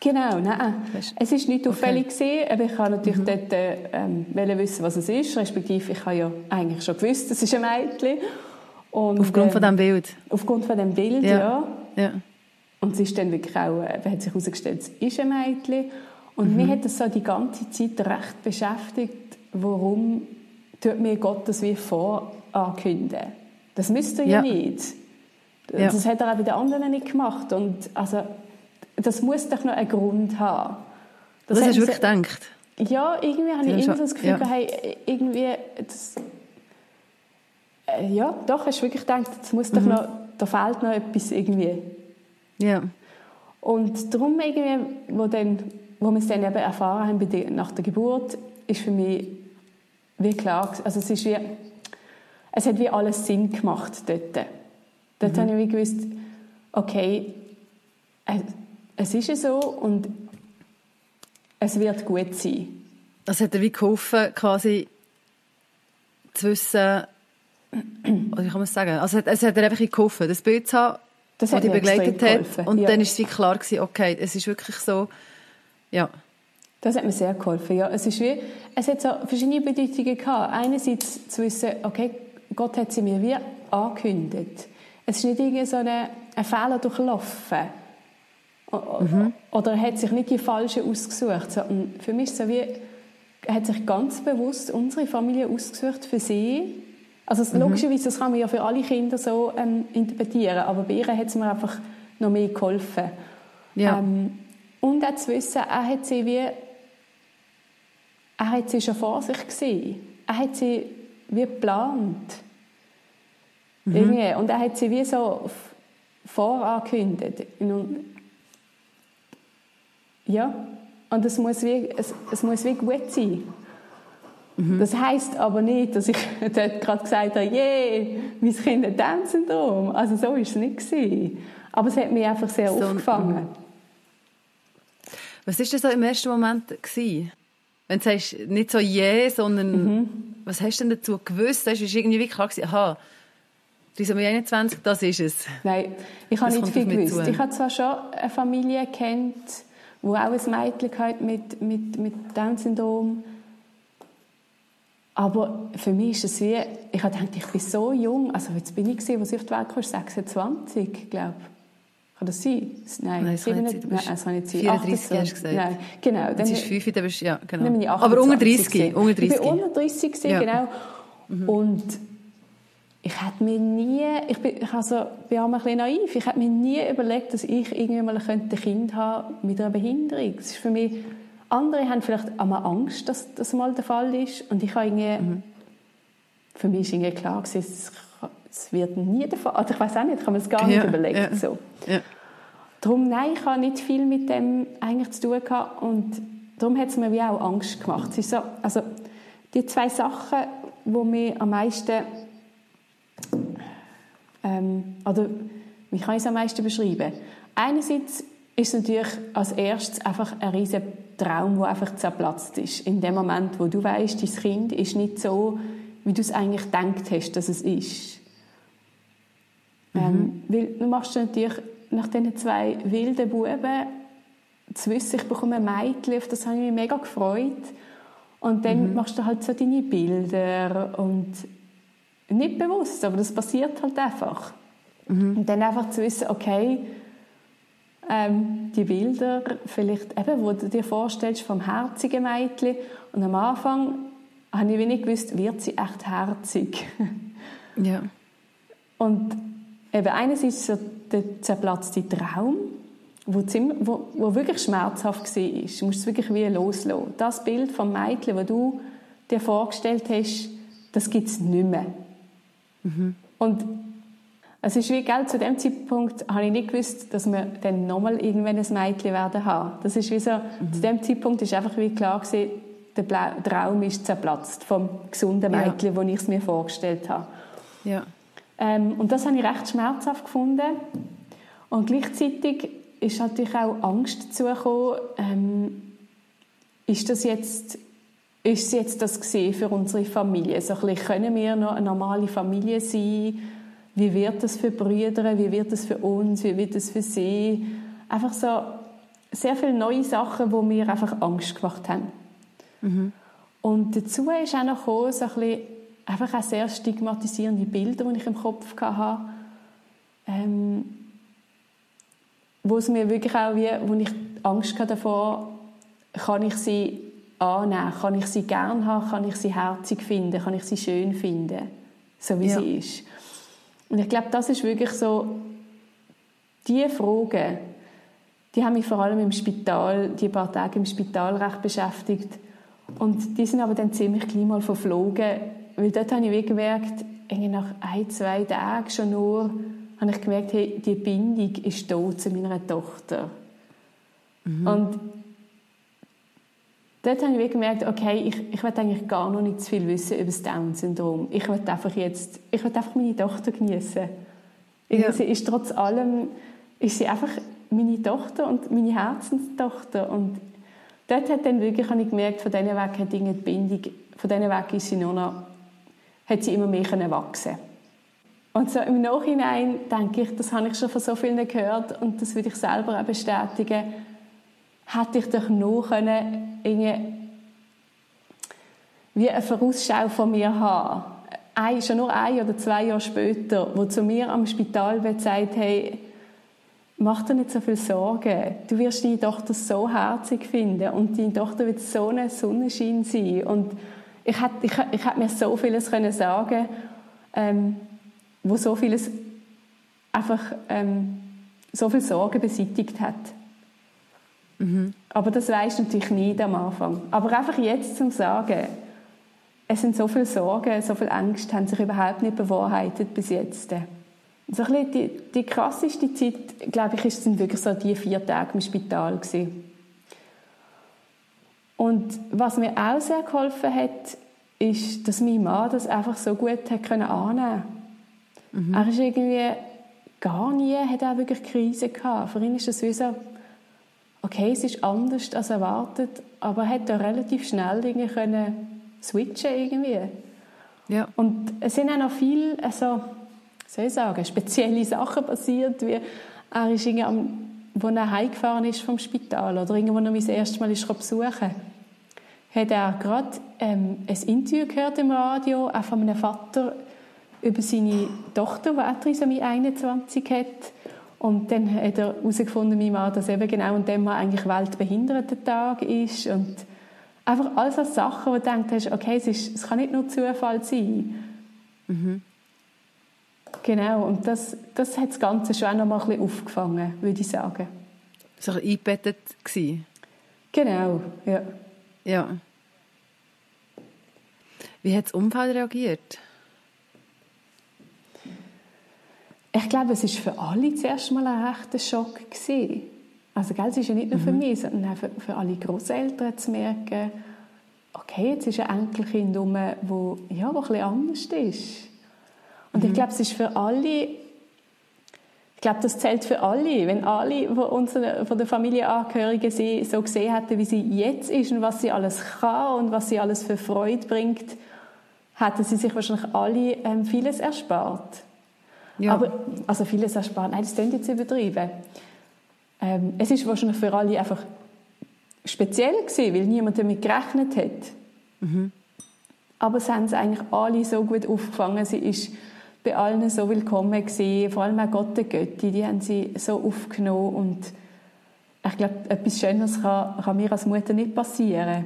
Speaker 2: Genau, nein. Es war nicht auffällig. Okay. Aber ich wollte natürlich dort äh, ähm, wissen, was es ist. Respektive, ich habe ja eigentlich schon gewusst, es ist ein Mädchen. Und,
Speaker 1: aufgrund von
Speaker 2: ähm,
Speaker 1: diesem Bild.
Speaker 2: Aufgrund von dem Bild,
Speaker 1: Ja.
Speaker 2: ja.
Speaker 1: Ja.
Speaker 2: Und es ist dann wirklich auch, äh, hat sich herausgestellt, es ist ein Mädchen. Und
Speaker 1: Mhm.
Speaker 2: mich hat das so die ganze Zeit recht beschäftigt, warum tut mir Gott das wie vorankündigen. Das müsste ja,
Speaker 1: Ja.
Speaker 2: nicht.
Speaker 1: Ja.
Speaker 2: Das hat er auch bei den anderen nicht gemacht. Und also, das muss doch noch einen Grund haben.
Speaker 1: Das, hast
Speaker 2: hat
Speaker 1: du wirklich
Speaker 2: so-
Speaker 1: gedacht?
Speaker 2: Ja, irgendwie habe ich immer so das Gefühl,
Speaker 1: ja.
Speaker 2: hey, irgendwie, das, äh, ja, doch, hast du wirklich gedacht, es muss
Speaker 1: Mhm.
Speaker 2: doch noch, da fehlt noch etwas irgendwie.
Speaker 1: Ja.
Speaker 2: Und darum irgendwie, wo, dann, wo wir es dann eben erfahren haben der, nach der Geburt, ist für mich wie klar, also es ist wie, es hat wie alles Sinn gemacht dort. Dort habe ich wie gewusst, okay, es ist ja so und es wird gut sein.
Speaker 1: Das hat dir wie geholfen, quasi zu wissen, oder wie kann man es sagen? Also es hat, dir einfach geholfen, das Bild zu haben,
Speaker 2: Das
Speaker 1: das
Speaker 2: hat
Speaker 1: dich begleitet hat.
Speaker 2: geholfen,
Speaker 1: Und
Speaker 2: ja.
Speaker 1: dann ist es wie klar gewesen, okay, es ist wirklich so, ja.
Speaker 2: Das hat mir sehr geholfen. Ja, es ist wie, es hat so verschiedene Bedeutungen gehabt. Einerseits zu wissen, okay, Gott hat sie mir wie angekündigt. Es ist nicht irgendwie so eine, ein Fehler durchlaufen. Mhm. Oder er hat sich nicht die falsche ausgesucht. Sondern für mich ist es so wie, er hat sich ganz bewusst unsere Familie ausgesucht für sie. Also mhm. logischerweise, das kann man ja für alle Kinder so ähm, interpretieren, aber bei ihr hat es mir einfach noch mehr geholfen. Ja. Ähm, und auch zu wissen, er hat sie wie, er hat sie schon vor sich gesehen. Er hat sie wie geplant. Mhm. Und er hat sie wie so vorangekündigt. Ja, und es muss wie, es, es muss wie gut sein. Mhm. Das heisst aber nicht, dass ich (laughs) dort gerade gesagt habe, yeah, mein Kind hat Down-Syndrom. Also so war es nicht. Gewesen. Aber es hat mich einfach sehr so, aufgefangen.
Speaker 1: Was war das so im ersten Moment? Gewesen? Wenn du sagst, nicht so yeah, sondern mhm. was hast du denn dazu gewusst? Das ist irgendwie wie klar gewesen, aha, Trisomie 21, das ist es.
Speaker 2: Nein, ich habe nicht viel gewusst. Ich habe zwar schon eine Familie kennt, wo auch ein Mädchen mit, mit, mit Down-Syndrom aber für mich ist es wie, ich habe gedacht, ich bin so jung, also jetzt bin ich gesehen, was ich auf die Welt kam, 26, glaube ich. Kann das sein?
Speaker 1: Nein, Nein das 7, kann nicht sein. Nein, das kann nicht sein.
Speaker 2: 34
Speaker 1: hast du gesagt.
Speaker 2: Nein, genau.
Speaker 1: Dann ist 5, dann bist ja, genau. Aber unter 30,
Speaker 2: unter 30. Ich bin unter 30 gewesen, ja. genau. Mhm. Und ich hätte mir nie, ich bin, ich also, bin auch ein bisschen naiv, ich hätte mir nie überlegt, dass ich irgendwann mal ein Kind haben mit einer Behinderung. Das ist für mich andere haben vielleicht einmal Angst, dass das mal der Fall ist. Und ich habe irgendwie, mhm. für mich ist irgendwie klar gewesen, es, es wird nie der Fall. Also ich weiß auch nicht, ich habe mir das gar nicht ja, überlegt. Ja, so. Ja. Darum, nein, ich habe nicht viel mit dem eigentlich zu tun gehabt. Und darum hat es mir wie auch Angst gemacht. Es ist so, also die zwei Sachen, die mir am meisten ähm, oder wie kann ich es am meisten beschreiben? Einerseits ist natürlich als erstes einfach ein riesiger Traum, der einfach zerplatzt ist. In dem Moment, wo du weißt, dein Kind ist nicht so, wie du es eigentlich gedacht hast, dass es ist. Mhm. Ähm, weil du machst natürlich nach diesen zwei wilden Buben zu wissen, ich bekomme ein Mädchen, auf das habe ich mich mega gefreut. Und dann mhm. machst du halt so deine Bilder und nicht bewusst, aber das passiert halt einfach. Mhm. Und dann einfach zu wissen, okay, ähm, die Bilder, vielleicht eben, wo du dir vorstellst vom herzigen Mädchen und am Anfang habe ich wenig gewusst, wird sie echt herzig. (laughs)
Speaker 1: ja.
Speaker 2: Und eben einerseits so der zerplatzte Traum, wo, ziemlich, wo, wo wirklich schmerzhaft war. Du musst es wirklich wie loslassen. Das Bild vom Mädchen, das du dir vorgestellt hast, das gibt es nicht mehr. Mhm. Und es ist wie, gell, zu dem Zeitpunkt habe ich nicht gewusst, dass wir dann nochmal irgendwann ein Mädchen werden haben. Das ist wie so, mhm. zu dem Zeitpunkt ist einfach wie klar gewesen, der Bla Traum ist zerplatzt vom gesunden Mädchen, ja. wo ich es mir vorgestellt habe.
Speaker 1: Ja.
Speaker 2: Ähm, und das habe ich recht schmerzhaft gefunden. Und gleichzeitig ist natürlich auch Angst dazu ähm, ist das jetzt ist jetzt das gesehen für unsere Familie? So ein bisschen, können wir noch eine normale Familie sein? Wie wird das für Brüder? Wie wird das für uns? Wie wird das für sie? Einfach so sehr viele neue Sachen, wo mir einfach Angst gemacht haben. Mhm. Und dazu ist auch noch gekommen, so ein bisschen, einfach auch sehr stigmatisierende Bilder, die ich im Kopf hatte. Ähm, wo es mir wirklich auch wie, wo ich Angst hatte davor, kann ich sie annehmen, kann ich sie gern haben, kann ich sie herzig finden, kann ich sie schön finden, so wie ja. sie ist. Und ich glaube, das ist wirklich so, die Fragen, die haben mich vor allem im Spital, die paar Tage im Spital recht beschäftigt. Und die sind aber dann ziemlich gleich mal verflogen, weil dort habe ich wie gemerkt, nach ein, zwei Tagen schon nur, habe ich gemerkt, hey, die Bindung ist tot zu meiner Tochter. Mhm. Und dort habe ich gemerkt, okay, ich, ich will eigentlich gar noch nicht zu viel wissen über das Down-Syndrom. Ich will einfach jetzt, ich will einfach meine Tochter genießen. Ja. Sie ist trotz allem, ist sie einfach meine Tochter und meine Herzenstochter und dort hat dann wirklich, habe ich gemerkt, von diesen Weg hat die Bindung, von diesen Weg ist sie nur noch, hat sie immer mehr wachsen und so im Nachhinein denke ich, das habe ich schon von so vielen gehört und das würde ich selber auch bestätigen, hätte ich doch nur können, wie eine Vorausschau von mir haben. ein, schon nur ein oder zwei Jahre später, wo zu mir am Spitalbett sagt, hey, mach dir nicht so viel Sorgen. Du wirst deine Tochter so herzig finden und deine Tochter wird so ein Sonnenschein sein. Und ich hätte, ich, ich hätte mir so vieles können sagen ähm, wo so vieles einfach ähm, so viel Sorgen beseitigt hat. Mhm. Aber das weiß natürlich nicht am Anfang. Aber einfach jetzt zum Sagen, es sind so viele Sorgen, so viel Angst, haben sich überhaupt nicht bewahrheitet bis jetzt. So ein die, die krasseste Zeit, glaube ich, sind wirklich so die vier Tage im Spital gewesen. Und was mir auch sehr geholfen hat, ist, dass mein Mann das einfach so gut hat können annehmen. Mhm. Er ist irgendwie gar nie, hat er wirklich Krise gehabt. Für ihn ist das wie so, okay, es ist anders als erwartet, aber er hat da relativ schnell irgendwie können switchen irgendwie. Ja. Und es sind auch noch viele, also, soll ich sagen, spezielle Sachen passiert, wie er ist irgendwie am, wo er heimgefahren ist vom Spital oder irgendwo noch mein erstes Mal ist besuchen hat er gerade ähm, ein Interview gehört im Radio, auch von einem Vater über seine Tochter, die auch Trisomie 21 hat. Und dann hat er herausgefunden, mein Mann, dass eben genau an dem Mal eigentlich Weltbehindertentag ist. Und einfach all so Sachen, wo du denkst, okay, es, ist, es kann nicht nur Zufall sein. Mhm. Genau, und das, das hat das Ganze schon auch noch mal ein bisschen aufgefangen, würde ich sagen.
Speaker 1: So eingebettet gewesen?
Speaker 2: Genau, ja.
Speaker 1: Ja. Wie hat das Umfeld reagiert?
Speaker 2: Ich glaube, es war für alle zuerst mal ein rechter Schock. Gewesen. Also, gell, es ist ja nicht nur für mhm. mich, sondern auch für, für alle Großeltern zu merken, okay, jetzt ist ein Enkelkind rum, wo, ja, wo ein anders ist. Und mhm. ich glaube, es ist für alle ich glaube, das zählt für alle. Wenn alle von, unseren, von der Familienangehörigen sie so gesehen hätten, wie sie jetzt ist und was sie alles kann und was sie alles für Freude bringt, hätten sie sich wahrscheinlich alle ähm, vieles erspart. Ja. Aber, also vieles erspart, nein, das klingt jetzt übertrieben. Ähm, es ist wahrscheinlich für alle einfach speziell gewesen, weil niemand damit gerechnet hat. Mhm. Aber es haben sie eigentlich alle so gut aufgefangen. Sie ist bei allen so willkommen gewesen, vor allem auch Gott der Götti, die haben sie so aufgenommen und ich glaube, etwas Schönes kann, kann mir als Mutter nicht passieren,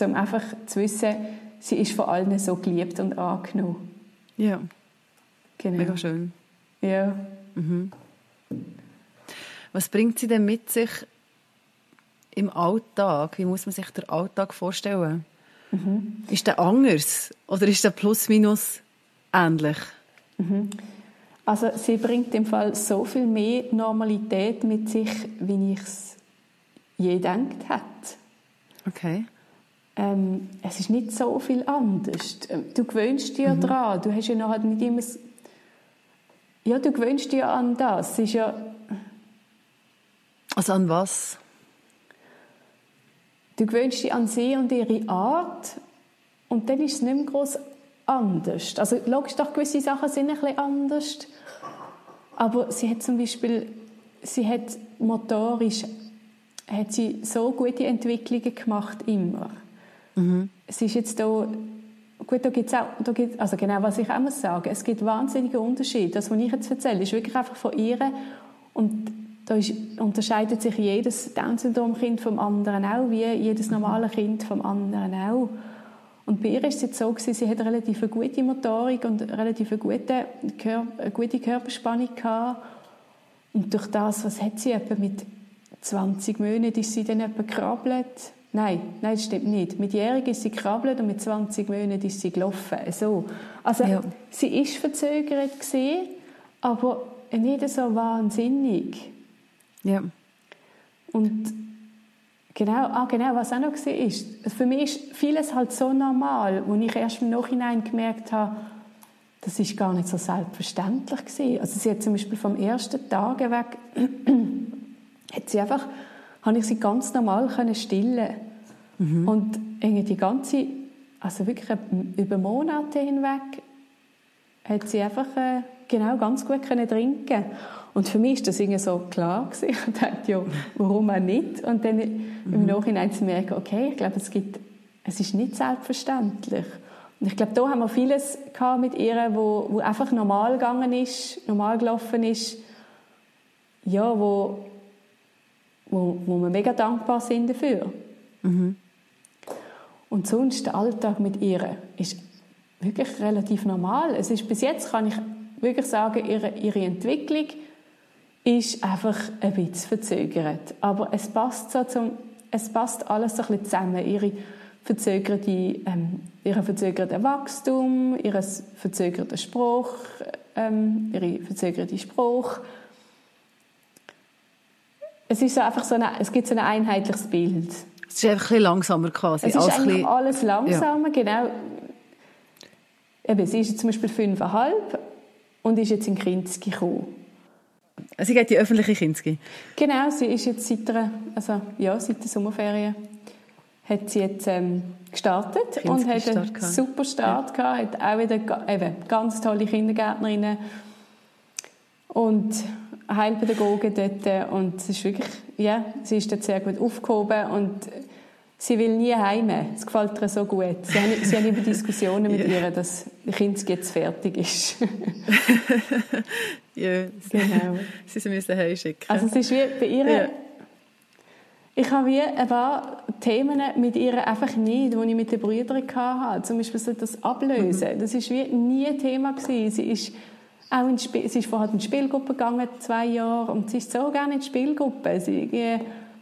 Speaker 2: um einfach zu wissen, sie ist von allen so geliebt und angenommen.
Speaker 1: Ja, genau. mega schön.
Speaker 2: Ja.
Speaker 1: Mhm. Was bringt sie denn mit sich im Alltag? Wie muss man sich den Alltag vorstellen? Mhm. Ist der anders oder ist der plus minus ähnlich?
Speaker 2: Mhm. Also sie bringt im Fall so viel mehr Normalität mit sich, wie ich es je gedacht hätte.
Speaker 1: Okay.
Speaker 2: Ähm, es ist nicht so viel anders. Du gewöhnst dich ja mhm. daran. Du hast ja noch halt nicht immer... Ja, du gewöhnst dich ja an das. Es ist ja...
Speaker 1: Also an was?
Speaker 2: Du gewöhnst dich an sie und ihre Art und dann ist es nicht mehr groß anders. Also logisch, doch gewisse Sachen sind ein bisschen anders, aber sie hat zum Beispiel, sie hat motorisch, hat sie so gute Entwicklungen gemacht immer. Mhm. Sie ist jetzt da Gut, da gibt's auch, da gibt's, also genau, was ich auch muss sagen, es gibt wahnsinnige Unterschiede. Das, was ich jetzt erzähle, ist wirklich einfach von ihr und da ist, unterscheidet sich jedes Down-Syndrom-Kind vom anderen auch, wie jedes normale Kind vom anderen auch. Und bei ihr ist es jetzt so gewesen, sie hat relativ eine gute Motorik und relativ eine gute, eine gute Körperspannung gehabt. Und durch das, was hat sie etwa mit 20 Monaten, ist sie dann etwa gekrabbelt. Nein, nein, das stimmt nicht. Mit Jährigen ist sie gekrabbelt und mit 20 Monaten ist sie gelaufen. So. Also, ja. sie ist verzögert gewesen, aber nicht so wahnsinnig.
Speaker 1: Ja.
Speaker 2: Und Genau, ah, genau, was auch noch war, ist, für mich ist vieles halt so normal, wo ich erst im Nachhinein gemerkt habe, das ist gar nicht so selbstverständlich gewesen. Also sie hat zum Beispiel vom ersten Tag weg, (clears throat) hat sie einfach, habe ich sie ganz normal können stillen mhm. und irgendwie die ganze, also wirklich über Monate hinweg, hat sie einfach äh, genau ganz gut können trinken und für mich ist das irgendwie so klar (laughs) gewesen. Ich dachte, ja, warum auch nicht? Und dann mhm. im Nachhinein zu merken, okay, ich glaube, es gibt, es ist nicht selbstverständlich. Und ich glaube, da haben wir vieles mit ihr, wo, wo einfach normal gegangen ist, normal gelaufen ist, ja, wo, wo, wo wir mega dankbar sind dafür. Mhm. Und sonst der Alltag mit ihr ist wirklich relativ normal. Es ist bis jetzt kann ich wirklich sagen, ihre, ihre Entwicklung ist einfach ein bisschen verzögert. Aber es passt so zum, es passt alles so ein bisschen zusammen. Ihre verzögerte, ähm, ihren verzögerten Wachstum, ihren verzögerten Spruch, ähm, ihre verzögerte Spruch. Es ist so einfach so eine, es gibt so ein einheitliches Bild.
Speaker 1: Es ist einfach ein bisschen langsamer quasi.
Speaker 2: Es ist eigentlich bisschen, alles langsamer, ja. genau. Eben, sie ist jetzt zum Beispiel fünfeinhalb und ist jetzt in Kinski gekommen.
Speaker 1: Sie geht die öffentliche Kinski?
Speaker 2: Genau, sie ist jetzt seit der, also, ja, seit der Sommerferien hat sie jetzt ähm, gestartet und hat einen Start super Start ja. gehabt, hat auch wieder eben, ganz tolle Kindergärtnerinnen und Heilpädagogen dort und es ist wirklich, ja, sie ist dort sehr gut aufgehoben und sie will nie heim. Es gefällt ihr so gut. Sie haben, sie haben immer Diskussionen mit (laughs) ja. ihr, dass das Kind jetzt fertig ist. (laughs)
Speaker 1: ja, genau. Sie müssen heimschicken.
Speaker 2: Also es ist wie bei ihr ja. Ich habe wie ein paar Themen mit ihr einfach nicht, die ich mit den Brüdern hatte. Zum Beispiel so das Ablösen. Mhm. Das war wie nie ein Thema gewesen. Sie ist auch in Spiel, sie ist vorher in die Spielgruppe gegangen, zwei Jahre, und sie ist so gerne in die Spielgruppe. Sie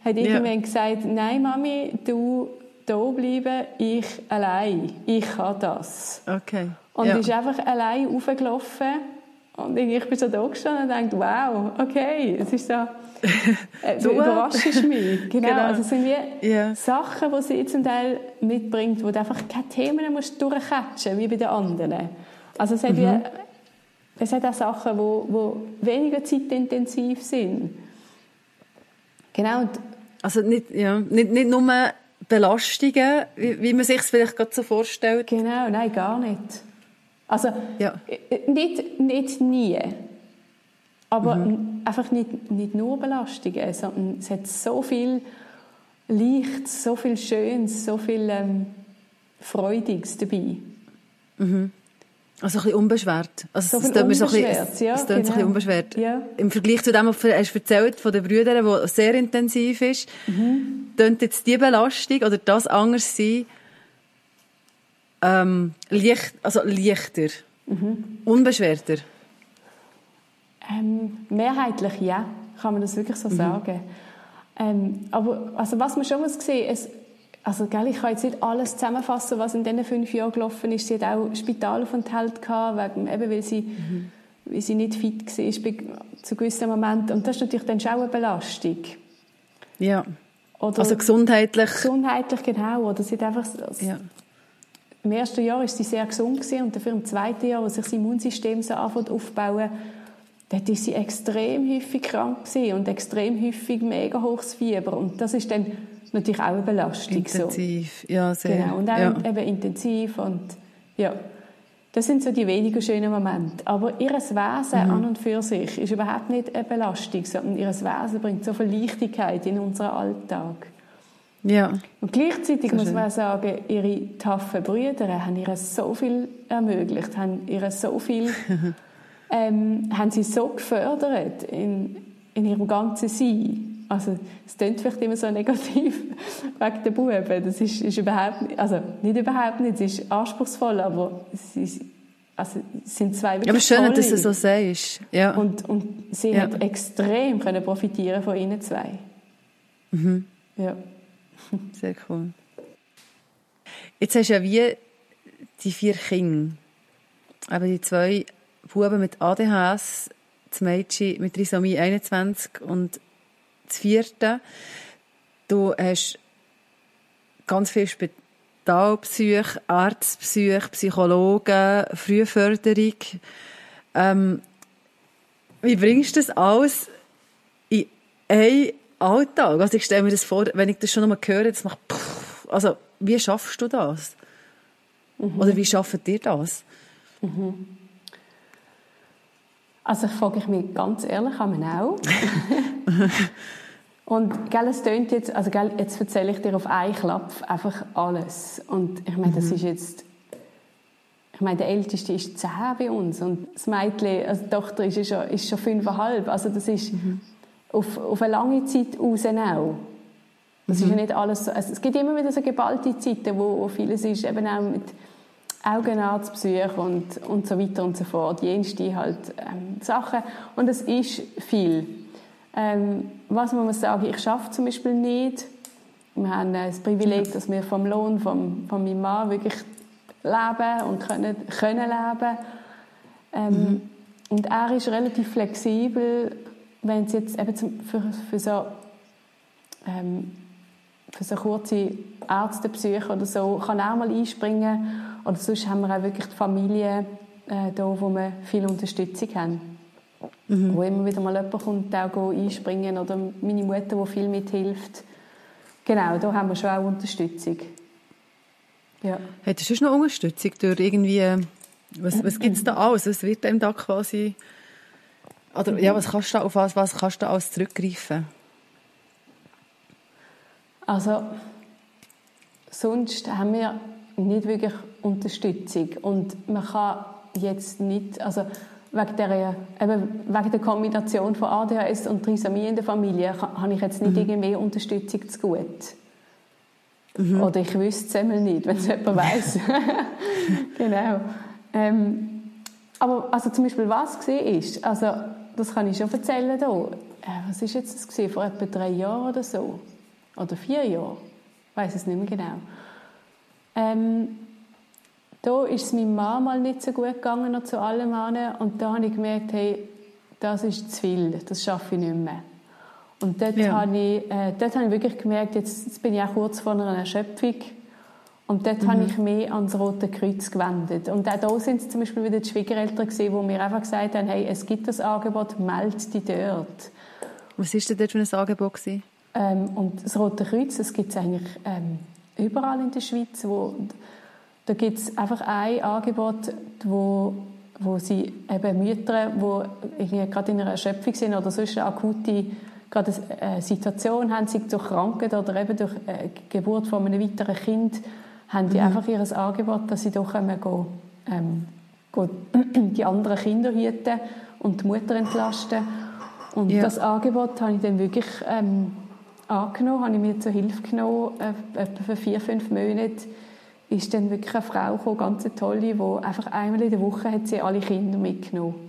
Speaker 2: hat irgendwann ja. gesagt, nein, Mami, du hier bleiben, ich allein. Ich kann das.
Speaker 1: Okay.
Speaker 2: Und ja. ist einfach allein aufgelaufen. Und ich bin so da gestanden und dachte, wow, okay, es ist so (laughs) äh, du überraschst mich. (laughs) Genau. genau. Also es sind wie yeah. Sachen, die sie zum Teil mitbringt, wo du einfach keine Themen musst durchcatchen wie bei den anderen. Also es hat, mhm. wie, es hat auch Sachen, die, die weniger zeitintensiv sind. Genau.
Speaker 1: Also nicht, ja, nicht, nicht nur Belastungen, wie, wie man sich es vielleicht gerade so vorstellt.
Speaker 2: Genau, nein, gar nicht. Also ja. Äh, nicht, nicht nie. Aber mhm. einfach nicht, nicht nur Belastungen, sondern es hat so viel Licht, so viel Schönes, so viel ähm, Freudiges dabei.
Speaker 1: Mhm. Also ein bisschen unbeschwert. Also so das unbeschwert, so ein bisschen, ja, genau. ein bisschen unbeschwert. Ja. Im Vergleich zu dem, was du hast erzählt von den Brüdern, wo sehr intensiv ist, mhm. jetzt die Belastung oder das anders sein, ähm, leicht, also leichter, mhm. unbeschwerter.
Speaker 2: Ähm, mehrheitlich ja, kann man das wirklich so mhm. sagen. Ähm, aber also was man schon muss sehen, es, also gell, ich kann jetzt nicht alles zusammenfassen, was in diesen fünf Jahren gelaufen ist. Sie hat auch Spitalaufenthalt gehabt, wegen, eben weil sie, mhm. weil sie nicht fit war zu gewissen Momenten. Und das ist natürlich dann schon eine Belastung.
Speaker 1: Ja. Oder also gesundheitlich.
Speaker 2: Gesundheitlich, genau. Oder sie hat einfach, also ja. Im ersten Jahr war sie sehr gesund und dafür im zweiten Jahr, als sich das Immunsystem so anfängt aufzubauen, dort war sie extrem häufig krank und extrem häufig mega hohes Fieber. Und das ist dann natürlich auch eine Belastung.
Speaker 1: Intensiv,
Speaker 2: so.
Speaker 1: ja, sehr.
Speaker 2: Genau, und auch
Speaker 1: ja.
Speaker 2: eben intensiv und ja. Das sind so die weniger schönen Momente. Aber ihr Wesen mhm. an und für sich ist überhaupt nicht eine Belastung, sondern ihr Wesen bringt so viel Leichtigkeit in unseren Alltag.
Speaker 1: Ja.
Speaker 2: Und gleichzeitig muss man sagen, ihre taffen Brüder haben ihr so viel ermöglicht, haben ihr so viel (laughs) ähm, haben sie so gefördert in, in ihrem ganzen Sein. Also es klingt vielleicht immer so negativ (laughs) wegen der Buben. Das ist, ist überhaupt nicht, also nicht überhaupt nicht, es ist anspruchsvoll, aber es, ist, also, es sind zwei wirklich
Speaker 1: Aber schön, tolle. dass du so sagst. Ja.
Speaker 2: Und, und sie ja. hat extrem können profitieren von ihnen zwei.
Speaker 1: Mhm.
Speaker 2: Ja. (laughs)
Speaker 1: Sehr cool. Jetzt hast du ja wie die vier Kinder. Aber die zwei Buben mit ADHS, das Mädchen mit Trisomie 21 und das vierte. Du hast ganz viel Spitalpsych, Arztpsych, Psychologen, Frühförderung. Ähm, wie bringst du das alles in einen Alltag? Also ich stelle mir das vor, wenn ich das schon einmal höre, das macht pff, also wie schaffst du das? Mhm. Oder wie schafft ihr das?
Speaker 2: Mhm. Also ich frage mich ganz ehrlich an mich auch. (laughs) (laughs) Und gell, es tönt jetzt, also gell, jetzt erzähle ich dir auf einen Klapp einfach alles. Und ich meine, das mhm. ist jetzt ich meine, der Älteste ist zehn bei uns und das Mädchen, also die Tochter ist schon, ist schon fünfeinhalb. Also das ist mhm. auf, auf eine lange Zeit raus auch. Das mhm. ist ja nicht alles so. Also es gibt immer wieder so geballte Zeiten, wo, wo vieles ist, eben auch mit Augenarztbesuch und, und so weiter und so fort. Jenste halt ähm, Sachen. Und es ist viel. Ähm, was man muss sagen, ich schaffe zum Beispiel nicht. Wir haben das Privileg, dass wir vom Lohn von, von meinem Mann wirklich leben und können, können leben. Ähm, mhm. Und er ist relativ flexibel, wenn es jetzt eben zum, für, für so ähm, für so kurze Ärztebesuche oder so kann er mal einspringen oder sonst haben wir auch wirklich die Familie äh, da, wo wir viel Unterstützung haben. Mhm. Wo immer wieder mal jemand kommt, auch einspringen oder meine Mutter, die viel mithilft. Genau, da haben wir schon auch Unterstützung.
Speaker 1: Ja. Hättest du noch Unterstützung durch irgendwie, was, was gibt es da alles? Was wird dem da quasi, oder ja, was kannst du da, auf was, was kannst du da alles zurückgreifen?
Speaker 2: Also, sonst haben wir nicht wirklich Unterstützung und man kann jetzt nicht, also wegen der, eben wegen der Kombination von ADHS und Trisomie in der Familie habe ich jetzt nicht mhm. irgendwie Unterstützung zu gut. Mhm. Oder ich wüsste es einmal nicht, wenn es jemand (laughs) weiss. (laughs) genau. Ähm, aber also zum Beispiel was war, ist, also das kann ich schon erzählen hier. Äh, was war jetzt das gewesen? vor etwa drei Jahren oder so? Oder vier Jahren? Ich weiß es nicht mehr genau. Ähm, da ist es meinem Mann mal nicht so gut gegangen noch zu allem an und da habe ich gemerkt, hey, das ist zu viel, das schaffe ich nicht mehr. Und dort, ja. habe ich, äh, dort habe ich wirklich gemerkt, jetzt, jetzt bin ich auch kurz vor einer Erschöpfung. Und dort mhm. habe ich mich ans Rote Kreuz gewendet. Und auch da sind es zum Beispiel wieder die Schwiegereltern gesehen, die mir einfach gesagt haben, hey, es gibt das Angebot, melde dich dort.
Speaker 1: Was war denn dort für ein Angebot?
Speaker 2: Ähm, und das Rote Kreuz, das gibt es eigentlich ähm, überall in der Schweiz. Wo, da gibt es einfach ein Angebot, wo, wo sie eben Mütter, die gerade in einer Erschöpfung sind oder sonst eine akute gerade eine äh, Situation haben, sie durch Krankheit oder eben durch äh, Geburt von einem weiteren Kind, haben die mhm. einfach ihr Angebot, dass sie doch einmal gehen, ähm, gehen, (clears throat) die anderen Kinder hüten und die Mutter entlasten. Und ja. das Angebot habe ich dann wirklich ähm, angenommen, habe ich mir zur Hilfe genommen, äh, etwa für vier, fünf Monate ist dann wirklich eine Frau gekommen, ganz eine tolle, die einfach einmal in der Woche hat sie alle Kinder mitgenommen.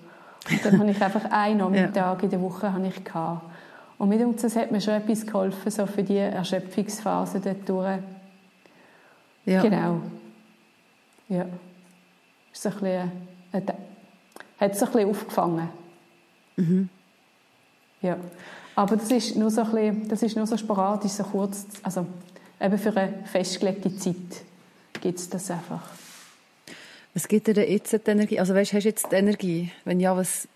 Speaker 2: Und dann habe ich einfach (laughs) einen Nachmittag ja. in der Woche habe ich gehabt. Und mit uns das hat mir schon etwas geholfen, so für die Erschöpfungsphase dort durch. Ja. Genau. Ja. Ist so ein bisschen, äh, hat es ein bisschen aufgefangen. Mhm. Ja. Aber das ist nur so ein bisschen, das ist nur so sporadisch, so kurz, also eben für eine festgelegte Zeit gibt es das einfach.
Speaker 1: Was gibt dir denn jetzt die Energie? Also weißt, hast du jetzt die Energie? Wenn ja, was,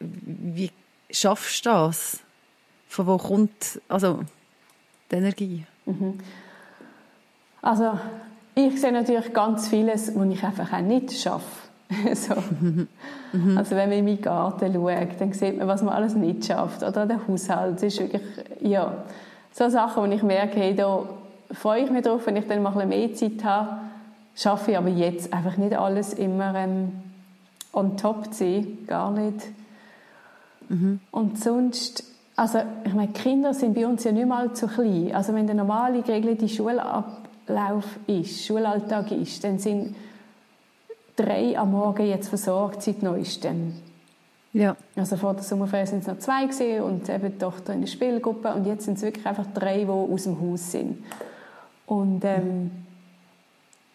Speaker 1: wie schaffst du das? Von wo kommt also die Energie? Mhm.
Speaker 2: Also ich sehe natürlich ganz vieles, was ich einfach auch nicht schaffe. (laughs) so. mhm. Also wenn man in meinen Garten schaut, dann sieht man, was man alles nicht schafft. Oder der Haushalt. Das ist wirklich, ja, so Sachen, wo ich merke, hey, da freue ich mich drauf, wenn ich dann mal ein mehr Zeit habe. Schaffe ich aber jetzt einfach nicht alles immer ähm, on top zu sein. Gar nicht. Mhm. Und sonst also, ich meine, Kinder sind bei uns ja nicht mal zu klein. Also, wenn der normale geregelte Schulablauf ist, Schulalltag ist, dann sind drei am Morgen jetzt versorgt seit neuestem. Ja. Also vor der Sommerferien sind es noch zwei gesehen und eben die Tochter in der Spielgruppe und jetzt sind es wirklich einfach drei, die aus dem Haus sind. Und ähm,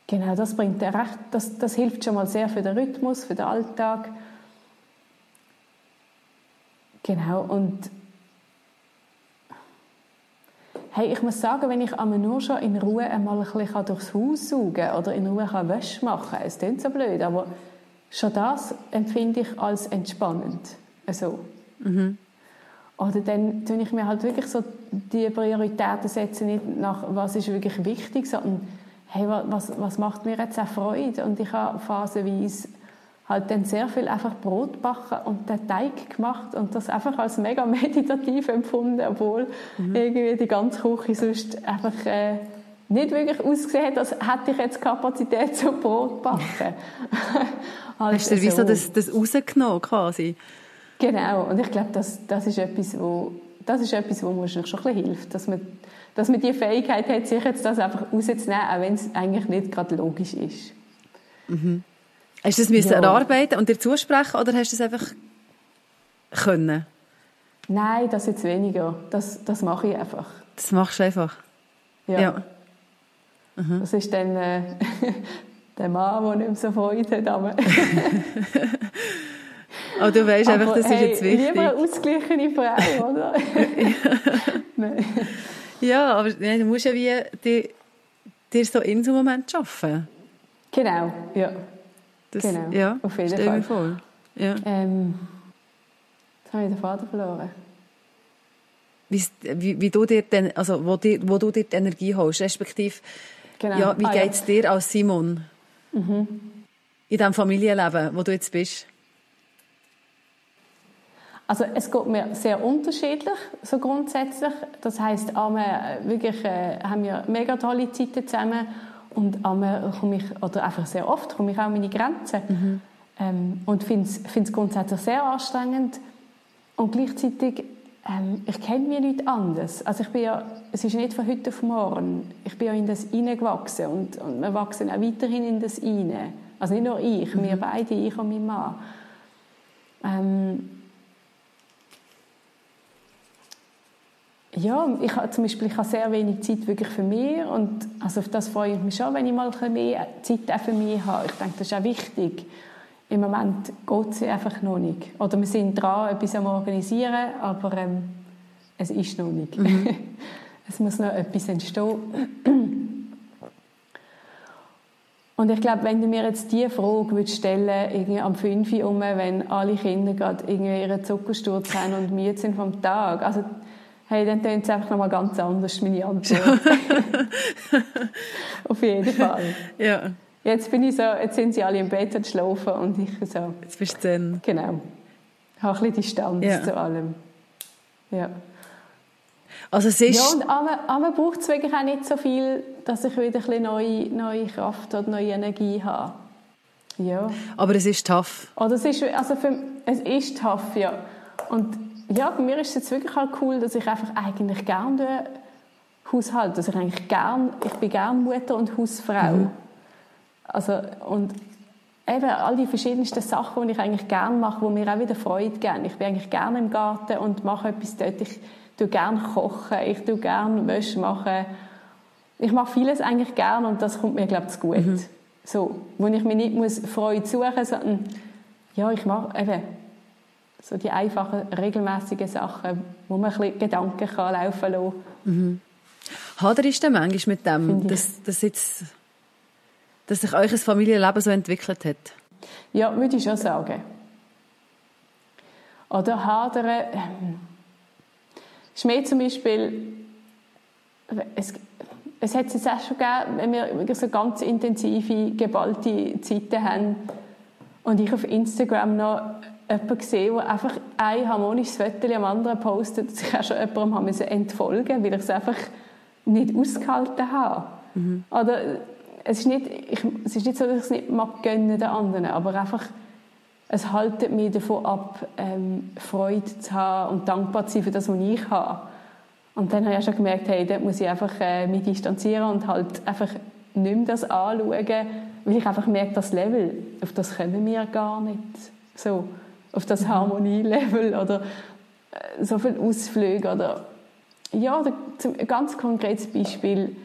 Speaker 2: genau, das bringt recht, das, das hilft schon mal sehr für den Rhythmus, für den Alltag. Genau, und Hey, ich muss sagen, wenn ich einmal nur schon in Ruhe einmal ein bisschen durchs Haus saugen kann oder in Ruhe kann Wäsche machen kann, es klingt so blöd, aber schon das empfinde ich als entspannend. Also. Mhm. Oder dann tue ich mir halt wirklich so die Prioritäten setzen, nicht nach, was ist wirklich wichtig, sondern hey, was, was macht mir jetzt auch Freude? Und ich habe phasenweise halt dann sehr viel einfach Brot backen und den Teig gemacht und das einfach als mega (laughs) meditativ empfunden, obwohl mhm. irgendwie die ganze Küche sonst einfach äh, nicht wirklich ausgesehen hat, als hätte ich jetzt Kapazität zum Brot backen. (laughs)
Speaker 1: Hast du wie so das, das rausgenommen quasi?
Speaker 2: Genau, und ich glaube, das, das ist etwas, wo, das ist etwas, wo mir schon ein bisschen hilft, dass man, dass man die Fähigkeit hat, sich jetzt das einfach rauszunehmen, auch wenn es eigentlich nicht gerade logisch ist.
Speaker 1: Mhm. Hast du das müssen ja. erarbeiten und dir zusprechen oder hast du es einfach können?
Speaker 2: Nein, das jetzt weniger. Das, das mache ich einfach.
Speaker 1: Das machst du einfach?
Speaker 2: Ja. ja. Mhm. Das ist dann äh, (laughs) der Mann, der nicht mehr so Freude hat. Aber,
Speaker 1: aber (laughs) du weißt einfach, das
Speaker 2: hey,
Speaker 1: ist jetzt wichtig.
Speaker 2: Lieber eine ausgeglichene Frau, oder? (laughs)
Speaker 1: ja, aber du musst ja wie dir, dir so in so einem Moment schaffen.
Speaker 2: Genau, ja.
Speaker 1: Das,
Speaker 2: genau,
Speaker 1: ja,
Speaker 2: auf jeden Fall.
Speaker 1: vor. Ja.
Speaker 2: Ähm, jetzt habe ich den Vater verloren.
Speaker 1: Wie, wie, wie du dir denn, also wo, dir, wo du dir die Energie holst, respektive
Speaker 2: Genau.
Speaker 1: ja, wie
Speaker 2: Ah,
Speaker 1: geht es dir als Simon
Speaker 2: Mhm.
Speaker 1: in diesem Familienleben, wo du jetzt bist?
Speaker 2: Also es geht mir sehr unterschiedlich, so grundsätzlich. Das heißt, einmal wirklich äh, haben wir mega tolle Zeiten zusammen und einmal komme ich, oder einfach sehr oft, komme ich auch an meine Grenzen. Ähm, und finde es grundsätzlich sehr anstrengend. Und gleichzeitig, ähm, ich kenne mich nicht anders. Also ich bin ja, es ist nicht von heute auf morgen. Ich bin ja in das hineingewachsen und, und wir wachsen auch weiterhin in das hinein. Also nicht nur ich, wir beide, ich und mein Mann. Ähm, Ja, ich habe zum Beispiel ich habe sehr wenig Zeit wirklich für mich und also auf das freue ich mich schon, wenn ich mal mehr Zeit auch für mich habe. Ich denke, das ist auch wichtig. Im Moment geht es einfach noch nicht. Oder wir sind dran, etwas am organisieren, aber ähm, es ist noch nicht. (laughs) es muss noch etwas entstehen. Und ich glaube, wenn du mir jetzt diese Frage würdest stellen irgendwie am 5 Uhr wenn alle Kinder gerade irgendwie ihren Zuckersturz haben und müde sind vom Tag, also hey, dann tönt es einfach nochmal ganz anders, meine Antwort. (laughs) Auf jeden Fall.
Speaker 1: Ja,
Speaker 2: Jetzt bin ich so, jetzt sind sie alle im Bett und schlafen und ich so,
Speaker 1: jetzt bist du dann.
Speaker 2: genau, habe ein bisschen Distanz
Speaker 1: Ja.
Speaker 2: zu allem. Ja.
Speaker 1: Also es ist,
Speaker 2: Ja, und aber, aber braucht es wirklich auch nicht so viel, dass ich wieder ein bisschen neue, neue Kraft oder neue Energie habe. Ja.
Speaker 1: aber es ist tough.
Speaker 2: Oder es ist, also für, es ist tough, ja. Und ja, bei mir ist es jetzt wirklich halt cool, dass ich einfach eigentlich gerne Haushalt, dass ich eigentlich gern, ich bin gern Mutter und Hausfrau. Also, und eben all die verschiedensten Sachen, die ich eigentlich gerne mache, die mir auch wieder Freude geben. Ich bin eigentlich gerne im Garten und mache etwas dort. Ich tue gerne kochen, ich tue gerne Wäsche machen. Ich mache vieles eigentlich gerne und das kommt mir, glaube ich, gut. So, wo ich mir nicht muss Freude suchen muss, sondern ja, ich mache eben so die einfachen, regelmäßigen Sachen, wo man ein bisschen Gedanken kann laufen lassen
Speaker 1: Haderst du manchmal mit dem, dass, dass, jetzt, dass sich euer Familienleben so entwickelt hat?
Speaker 2: Ja, würde ich schon sagen. Oder hadern. Ähm, ist mir zum Beispiel. Es, es hat es jetzt auch schon gegeben, wenn wir so ganz intensive, geballte Zeiten haben und ich auf Instagram noch jemanden sehe, der einfach ein harmonisches Foto am anderen postet, dass ich auch schon jemandem haben müssen entfolgen weil ich es einfach nicht ausgehalten habe. Oder es ist, nicht, ich, es ist nicht so, dass ich es nicht mag gönnen den anderen, aber einfach es haltet mich davon ab, ähm, Freude zu haben und dankbar zu sein für das, was ich habe. Und dann habe ich auch schon gemerkt, hey, dort muss ich einfach äh, mich distanzieren und halt einfach nicht mehr das anschauen, weil ich einfach merke, das Level, auf das kommen wir gar nicht. So, auf das Harmonielevel oder äh, so viele Ausflüge oder ja, ein ganz konkretes Beispiel.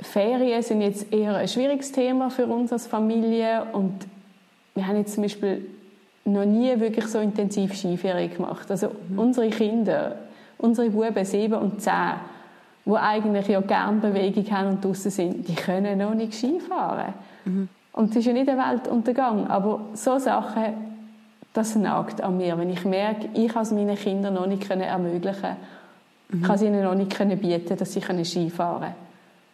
Speaker 2: Ferien sind jetzt eher ein schwieriges Thema für uns als Familie und wir haben jetzt zum Beispiel noch nie wirklich so intensiv Skiferien gemacht. Also unsere Kinder, unsere Buben sieben und zehn, die eigentlich ja gerne Bewegung haben und draußen sind, die können noch nicht Skifahren. Und es ist ja nicht ein Weltuntergang, aber so Sachen, das nagt an mir, wenn ich merke, ich kann es meinen Kindern noch nicht ermöglichen, ich kann es ihnen noch nicht können bieten, dass sie können Skifahren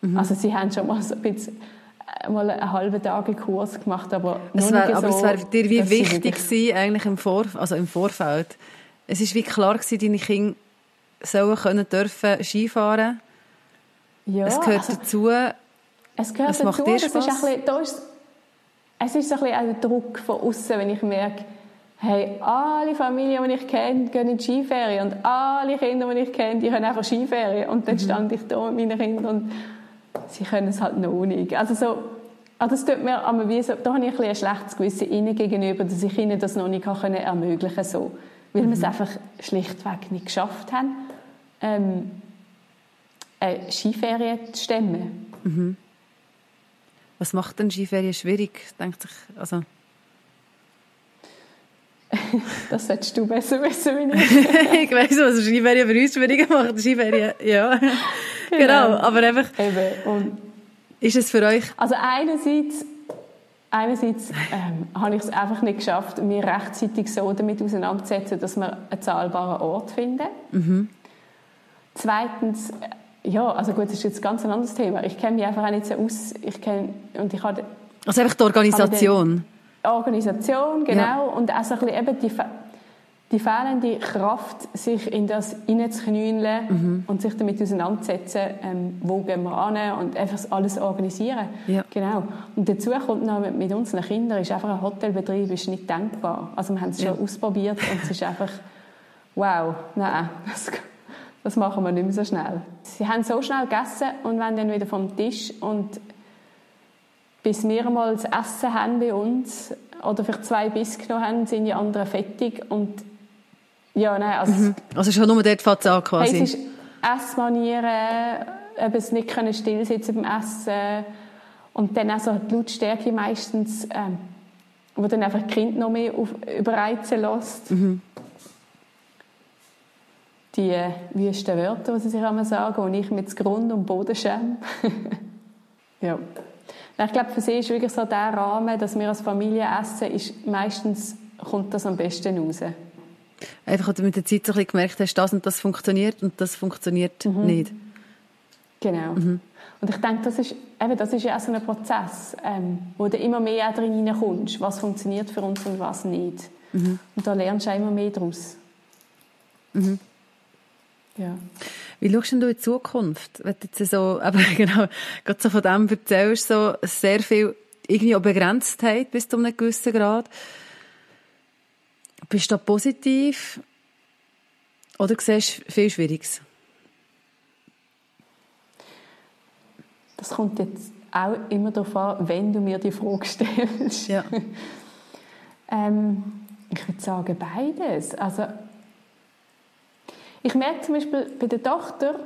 Speaker 2: können. Also sie haben schon mal so ein bisschen äh, mal einen halben Tag einen Kurs gemacht, aber
Speaker 1: Es wär,
Speaker 2: nicht
Speaker 1: aber
Speaker 2: so,
Speaker 1: es wäre dir wie wichtig gewesen, eigentlich im, Vor also im Vorfeld. Es ist wie klar gewesen, deine Kinder sollen können dürfen Skifahren. ja, es gehört also, dazu.
Speaker 2: Es gehört
Speaker 1: es
Speaker 2: dazu.
Speaker 1: Macht dir
Speaker 2: Spaß. Ist bisschen, da ist, es ist so ein bisschen ein Druck von außen, wenn ich merke, hey, alle Familien, die ich kenne, gehen in die Skiferien und alle Kinder, die ich kenne, die können einfach Skiferien. Und dann mhm. stand ich da mit meinen Kindern und sie können es halt noch nicht. Also so, also das tut mir aber wie so, da habe ich ein, ein schlechtes Gewissen ihnen gegenüber, dass ich ihnen das noch nicht können ermöglichen so, weil mhm. wir es mhm. einfach schlichtweg nicht geschafft haben, ähm, eine Skiferien zu stemmen.
Speaker 1: Mhm. Was macht denn Skiferien schwierig, denkt sich, also (laughs)
Speaker 2: das solltest du besser wissen, wie
Speaker 1: ich. (laughs) ich weiss, was Skiferien für uns schwieriger macht. Skiferien, ja. genau. genau. aber einfach...
Speaker 2: Eben. Und
Speaker 1: ist es für euch...
Speaker 2: Also einerseits, einerseits ähm, habe ich es einfach nicht geschafft, mich rechtzeitig so damit auseinanderzusetzen, dass wir einen zahlbaren Ort finden.
Speaker 1: Mhm.
Speaker 2: Zweitens, ja, also gut, das ist jetzt ganz ein anderes Thema. Ich kenne mich einfach auch nicht so aus. Ich kenne, und ich habe,
Speaker 1: also einfach die Organisation?
Speaker 2: Organisation, genau. Ja. Und auch so ein bisschen eben die, die fehlende Kraft, sich in das hineinzuknüllen mhm. und sich damit auseinanderzusetzen, ähm, wo gehen wir an und einfach alles organisieren.
Speaker 1: Ja.
Speaker 2: Genau. Und dazu kommt noch mit, mit unseren Kindern, ist einfach ein Hotelbetrieb ist nicht denkbar. Also wir haben es schon ausprobiert und es ist einfach, wow, nein, (laughs) das, das machen wir nicht mehr so schnell. Sie haben so schnell gegessen und wenn dann wieder vom Tisch und bis wir mal das Essen haben bei uns oder vielleicht zwei Biss genommen haben, sind die anderen fettig und ja, nein, also... Mhm.
Speaker 1: Also schon nur dort fängt es an quasi?
Speaker 2: Hey, es ist Essmanieren, eben es nicht können stillsitzen beim Essen und dann also die Lautstärke meistens, ähm, wo dann einfach Kinder noch mehr auf, überreizen lässt.
Speaker 1: Mhm.
Speaker 2: Die äh, wüsten Wörter, die sie sich einmal sagen und ich mit Grund und Boden schäme. (laughs) ja. Ich glaube, für sie ist wirklich so der Rahmen, dass wir als Familie essen, ist meistens kommt das am besten raus.
Speaker 1: Einfach, dass du mit der Zeit so ein bisschen gemerkt hast, das und das funktioniert und das funktioniert mhm. nicht.
Speaker 2: Genau. Mhm. Und ich denke, das ist, eben, das ist ja auch so ein Prozess, ähm, wo du immer mehr drin hineinkommst, was funktioniert für uns und was nicht. Mhm. Und da lernst du auch immer mehr daraus.
Speaker 1: Mhm.
Speaker 2: Ja.
Speaker 1: Wie schaust du in die Zukunft? Wenn du jetzt so, (laughs) aber genau, gerade so von dem erzählst, so sehr viel irgendwie auch Begrenztheit bis zu einem gewissen Grad. Bist du da positiv? Oder siehst du viel Schwieriges?
Speaker 2: Das kommt jetzt auch immer darauf an, wenn du mir die Frage stellst.
Speaker 1: Ja. (laughs)
Speaker 2: ähm, ich würde sagen beides. Also ich merke zum Beispiel bei der Tochter,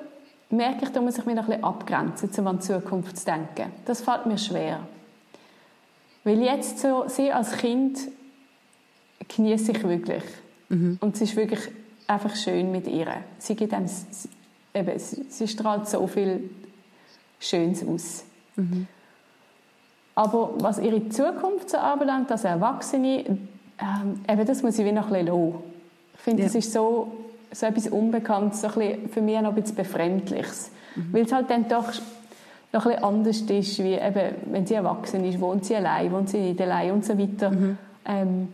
Speaker 2: merke ich, da muss ich mich noch ein bisschen abgrenzen, um an die Zukunft zu denken. Das fällt mir schwer. Weil jetzt so, sie als Kind genieße ich wirklich.
Speaker 1: Mhm.
Speaker 2: Und es ist wirklich einfach schön mit ihr. Sie, gibt einem, eben, sie, strahlt so viel Schönes aus.
Speaker 1: Mhm.
Speaker 2: Aber was ihre Zukunft so anbelangt, als Erwachsene, ähm, eben das muss ich wie noch ein bisschen lassen. Ich finde, ja. das ist so so etwas Unbekanntes, so ein für mich noch ein bisschen Befremdliches. Mhm. Weil es halt dann doch noch ein bisschen anders ist, wie eben, wenn sie erwachsen ist, wohnt sie allein, wohnt sie nicht allein und so weiter.
Speaker 1: Mhm.
Speaker 2: Ähm,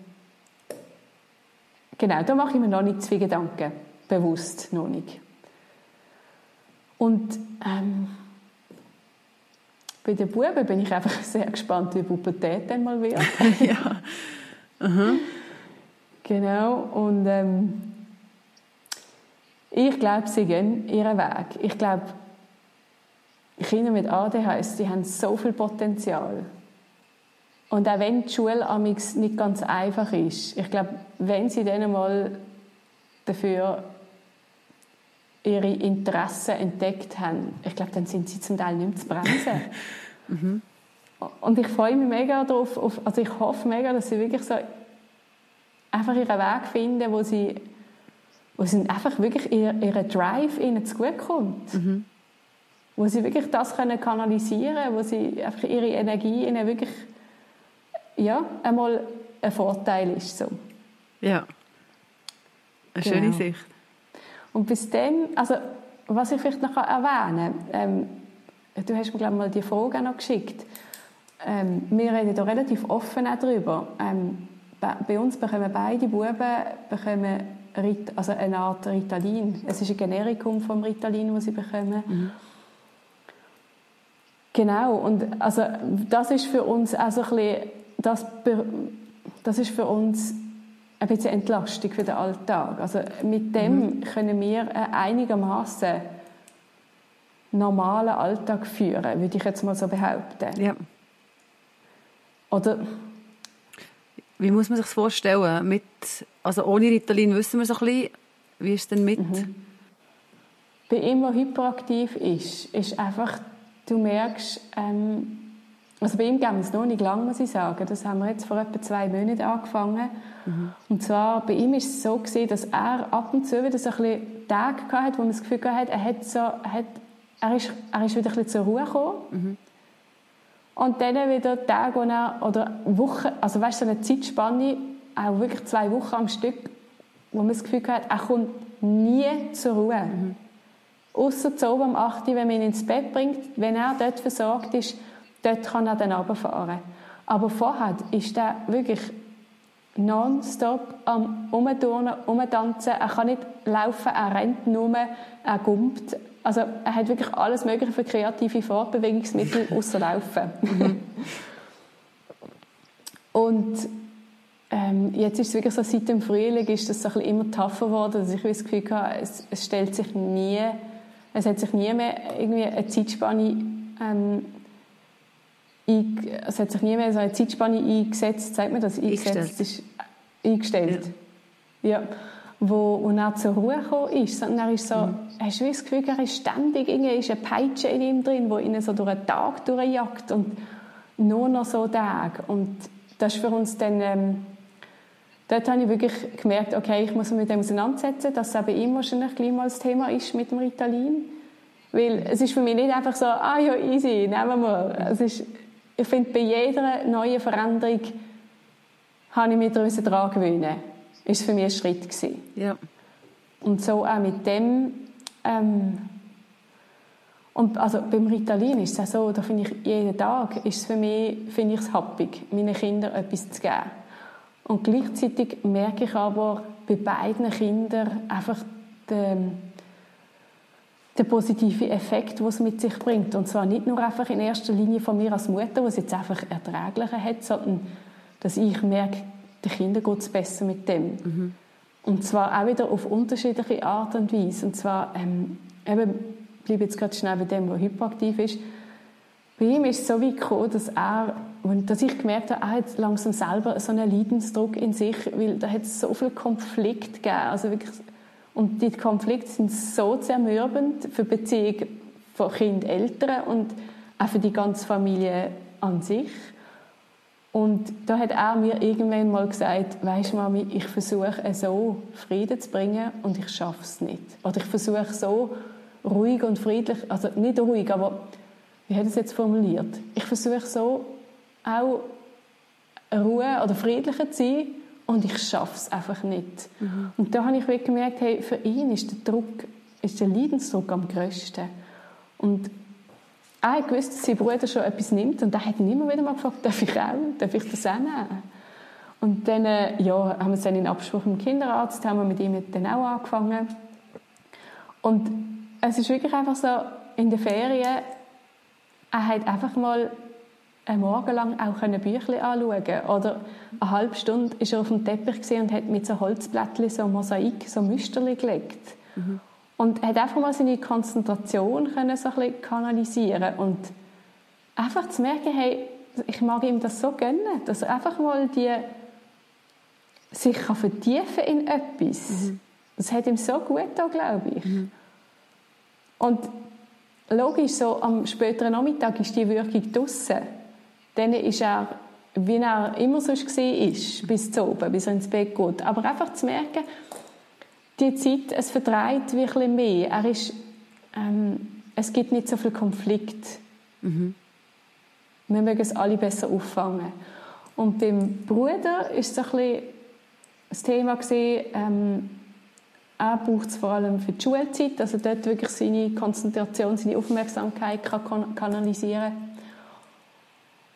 Speaker 2: genau, da mache ich mir noch nicht zu viele Gedanken. Bewusst noch nicht. Und ähm, bei den Buben bin ich einfach (laughs) sehr gespannt, wie Pubertät dann mal wird. (laughs)
Speaker 1: ja. Mhm.
Speaker 2: Genau, und ähm, ich glaube, sie gehen ihren Weg. Ich glaube, Kinder mit ADHS, die haben so viel Potenzial. Und auch wenn die Schule nicht ganz einfach ist, ich glaube, wenn sie dann mal dafür ihre Interessen entdeckt haben, ich glaube, dann sind sie zum Teil nicht mehr zu bremsen. (laughs)
Speaker 1: mhm.
Speaker 2: Und ich freue mich mega darauf, also ich hoffe mega, dass sie wirklich so einfach ihren Weg finden, wo sie wo sie einfach wirklich ihr, ihren Drive ihnen zugutekommt.
Speaker 1: Mhm.
Speaker 2: Wo sie wirklich das können kanalisieren wo sie einfach ihre Energie ihnen wirklich ja, einmal ein Vorteil ist. So.
Speaker 1: Ja, eine schöne genau. Sicht.
Speaker 2: Und bis dann, also was ich vielleicht noch erwähnen kann, ähm, du hast mir glaube mal die Frage noch geschickt, ähm, wir reden da relativ offen darüber. Ähm, bei uns bekommen beide Buben bekommen also eine Art Ritalin. Es ist ein Generikum vom Ritalin, das sie bekommen.
Speaker 1: Mhm.
Speaker 2: Genau, und also das ist für uns also ein bisschen, das, das ist für uns ein bisschen Entlastung für den Alltag. Also mit dem mhm. können wir einigermaßen normalen Alltag führen, würde ich jetzt mal so behaupten.
Speaker 1: Ja.
Speaker 2: Oder
Speaker 1: wie muss man sich das vorstellen? Mit, also ohne Ritalin wissen wir so ein bisschen, wie ist es denn mit? Mhm.
Speaker 2: Bei ihm, der hyperaktiv ist, ist einfach, du merkst, ähm, also bei ihm gehen wir es noch nicht lang, muss ich sagen. Das haben wir jetzt vor etwa zwei Monaten angefangen. Mhm. Und zwar, bei ihm ist es so gewesen, dass er ab und zu wieder so ein bisschen Tage hatte, wo man das Gefühl hatte, er, hat so, hat, er, ist, er ist wieder ein bisschen zur Ruhe gekommen. Mhm. Und dann wieder Tage, er, oder Wochen, also weißt du, so eine Zeitspanne, auch wirklich zwei Wochen am Stück, wo man das Gefühl hat, er kommt nie zur Ruhe. Mhm. Außer zu oben am 8 wenn man ihn ins Bett bringt, wenn er dort versorgt ist, dort kann er dann runterfahren. Aber vorher ist er wirklich nonstop am Umturnen, Umtanzen. Er kann nicht laufen, er rennt nur, er gumpt. Also er hat wirklich alles Mögliche für kreative Fortbewegungsmittel (laughs) außer Laufen. Mhm. (laughs) Und ähm, jetzt ist es wirklich so, seit dem Frühling ist das so ein bisschen immer tougher geworden, dass ich das Gefühl habe, es, es stellt sich nie, es hat sich nie mehr irgendwie eine Zeitspanne ähm, es hat sich nie mehr so eine Zeitspanne eingesetzt, sagt man das?
Speaker 1: Eingesetzt.
Speaker 2: Ist eingestellt. Ja. ja wo, wo er zur Ruhe gekommen ist, sondern er ist so, mhm. hast du das Gefühl, er ist ständig, irgendwie ist eine Peitsche in ihm drin, die ihn so durch den Tag durchjagt und nur noch so Tage. Und das ist für uns dann, ähm, dort habe ich wirklich gemerkt, okay, ich muss mich mit dem auseinandersetzen, dass es eben ihm wahrscheinlich gleich mal das Thema ist mit dem Ritalin. Weil es ist für mich nicht einfach so, ah ja, easy, nehmen wir. Es ist, ich finde, bei jeder neuen Veränderung habe ich mich daran gewöhnen ist für mich ein Schritt gewesen.
Speaker 1: Ja.
Speaker 2: Und so auch mit dem ähm, und also beim Ritalin ist es auch so, da finde ich, jeden Tag ist es für mich, finde ich es happig, meinen Kindern etwas zu geben. Und gleichzeitig merke ich aber bei beiden Kindern einfach den, den positiven Effekt, den es mit sich bringt. Und zwar nicht nur einfach in erster Linie von mir als Mutter, was jetzt einfach erträglicher hat, sondern dass ich merke, den Kindern geht es besser mit dem. Mhm. Und zwar auch wieder auf unterschiedliche Art und Weise. Und zwar, ähm, eben, bleibe jetzt gerade schnell bei dem, der hyperaktiv ist. Bei ihm ist es so weit gekommen, dass er, dass ich gemerkt habe, er hat langsam selber so einen Leidensdruck in sich, weil da hat es so viel Konflikt gegeben. Also wirklich, und die Konflikte sind so zermürbend für die Beziehung von Kind, Eltern und auch für die ganze Familie an sich. Und da hat er mir irgendwann mal gesagt, weisst Mami, ich versuche so Frieden zu bringen und ich schaffe es nicht. Oder ich versuche so ruhig und friedlich, also nicht ruhig, aber wie hat er es jetzt formuliert? Ich versuche so auch Ruhe oder friedlicher zu sein und ich schaffe es einfach nicht. Mhm. Und da habe ich wirklich gemerkt, hey, für ihn ist der Druck, ist der Leidensdruck am größten. Und er hat gewusst, dass sein Bruder schon etwas nimmt und er hat ihn immer wieder mal gefragt, darf ich auch, darf ich das auch nehmen? Und dann äh, ja, haben wir es dann in Abspruch mit dem Kinderarzt, haben wir mit ihm dann auch angefangen. Und es ist wirklich einfach so, in den Ferien, er hat einfach mal einen Morgen lang auch Bücher anschauen Oder eine halbe Stunde war er auf dem Teppich und hat mit so Holzblättchen so Mosaik, so Müsterli gelegt. Mhm. Und er hat einfach mal seine Konzentration können so ein bisschen kanalisieren und einfach zu merken, hey, ich mag ihm das so gönnen, dass er einfach mal die sich kann vertiefen in etwas. Mhm. Das hat ihm so gut da, glaube ich. Mhm. Und logisch, so am späteren Nachmittag ist die Wirkung draussen. Dann ist er, wie er immer sonst war, bis zu oben, bis er ins Bett geht. Aber einfach zu merken, die Zeit, es vertreibt wirklich mehr. Er ist, ähm, es gibt nicht so viel Konflikt. Mhm. Wir mögen es alle besser auffangen. Und beim Bruder ist es ein bisschen das Thema gewesen, ähm, er braucht es vor allem für die Schulzeit, also dort wirklich seine Konzentration, seine Aufmerksamkeit kann kanalisieren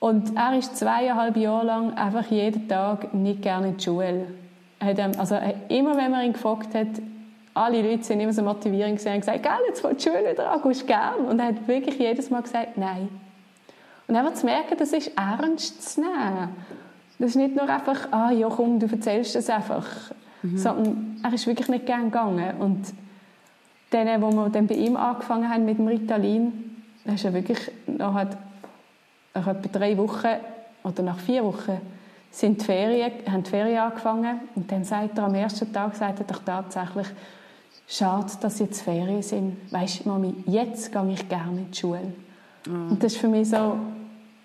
Speaker 2: Und er ist zweieinhalb Jahre lang einfach jeden Tag nicht gerne in die Schule hat also immer wenn man ihn gefragt hat, alle Leute sind immer so motivierend gesehen und gesagt, gell, jetzt fängt die Schule wieder an, gehst gern? Und er hat wirklich jedes Mal gesagt, nein, Und einfach zu merken, das ist ernst zu nehmen. Das ist nicht nur einfach, ah ja komm, du erzählst das einfach. Mhm. Sondern er ist wirklich nicht gern gegangen. Und dann, wo wir dann bei ihm angefangen haben mit dem Ritalin, da ist er wirklich, nach, nach etwa drei Wochen oder nach vier Wochen sind die Ferien, haben die Ferien angefangen und dann sagt er am ersten Tag sagt er doch tatsächlich, schade, dass jetzt Ferien sind. Weißt du, Mami, jetzt gehe ich gerne in die Schule. Mm. Und das ist für mich so,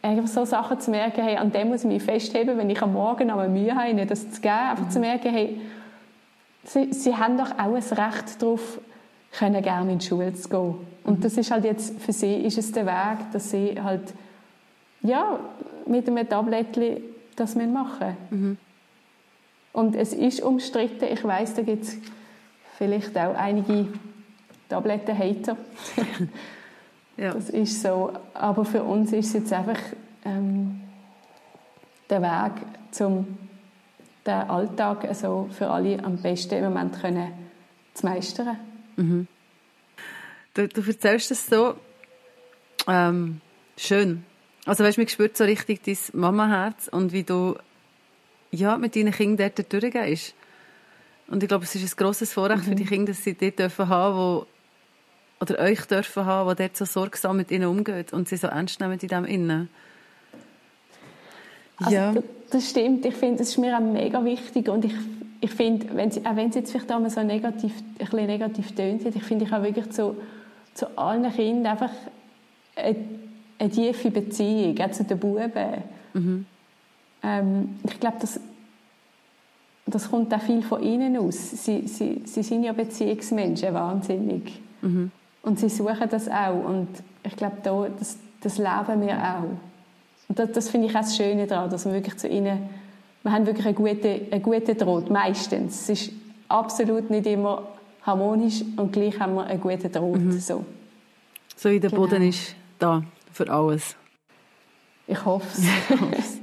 Speaker 2: einfach so Sachen zu merken, hey, an dem muss ich mich festheben, wenn ich am Morgen noch Mühe habe, ihnen das zu geben, einfach mm. zu merken, hey, sie, sie haben doch auch ein Recht darauf, können gerne in die Schule zu gehen. Und mm. das ist halt jetzt, für sie ist es der Weg, dass sie halt, ja, mit einem Tablettchen das machen mhm. Und es ist umstritten. Ich weiß, da gibt es vielleicht auch einige Tabletten-Hater. (laughs) ja. Das ist so. Aber für uns ist es jetzt einfach ähm, der Weg, um den Alltag also für alle am besten im Moment können zu meistern. Mhm.
Speaker 1: Du, du erzählst es so ähm, schön. Also weißt, du, man spürt so richtig dein Mama-Herz und wie du ja, mit deinen Kindern dort durchgehst. Und ich glaube, es ist ein grosses Vorrecht mhm. für die Kinder, dass sie dort dürfen haben, wo, oder euch dürfen haben, die dort so sorgsam mit ihnen umgeht und sie so ernst nehmen in dem Innen.
Speaker 2: Also, ja. Das stimmt. Ich finde, das ist mir auch mega wichtig und ich, ich finde, wenn sie, auch wenn es jetzt vielleicht einmal so negativ, ein bisschen negativ tönt, ich finde, ich habe wirklich zu, zu allen Kindern einfach eine, eine tiefe Beziehung, auch zu den Buben. Mhm. Ähm, ich glaube, das, das kommt auch viel von ihnen aus. Sie, sie, sie sind ja Beziehungsmenschen, wahnsinnig. Mhm. Und sie suchen das auch. Und ich glaube, da, das, das leben wir auch. Und das, das finde ich auch das Schöne daran, dass wir wirklich zu ihnen, wir haben wirklich einen guten, einen guten Draht, meistens. Es ist absolut nicht immer harmonisch und gleich haben wir einen guten Draht. Mhm. So.
Speaker 1: so wie der genau. Boden ist da für alles.
Speaker 2: Ich (laughs) hoffe es.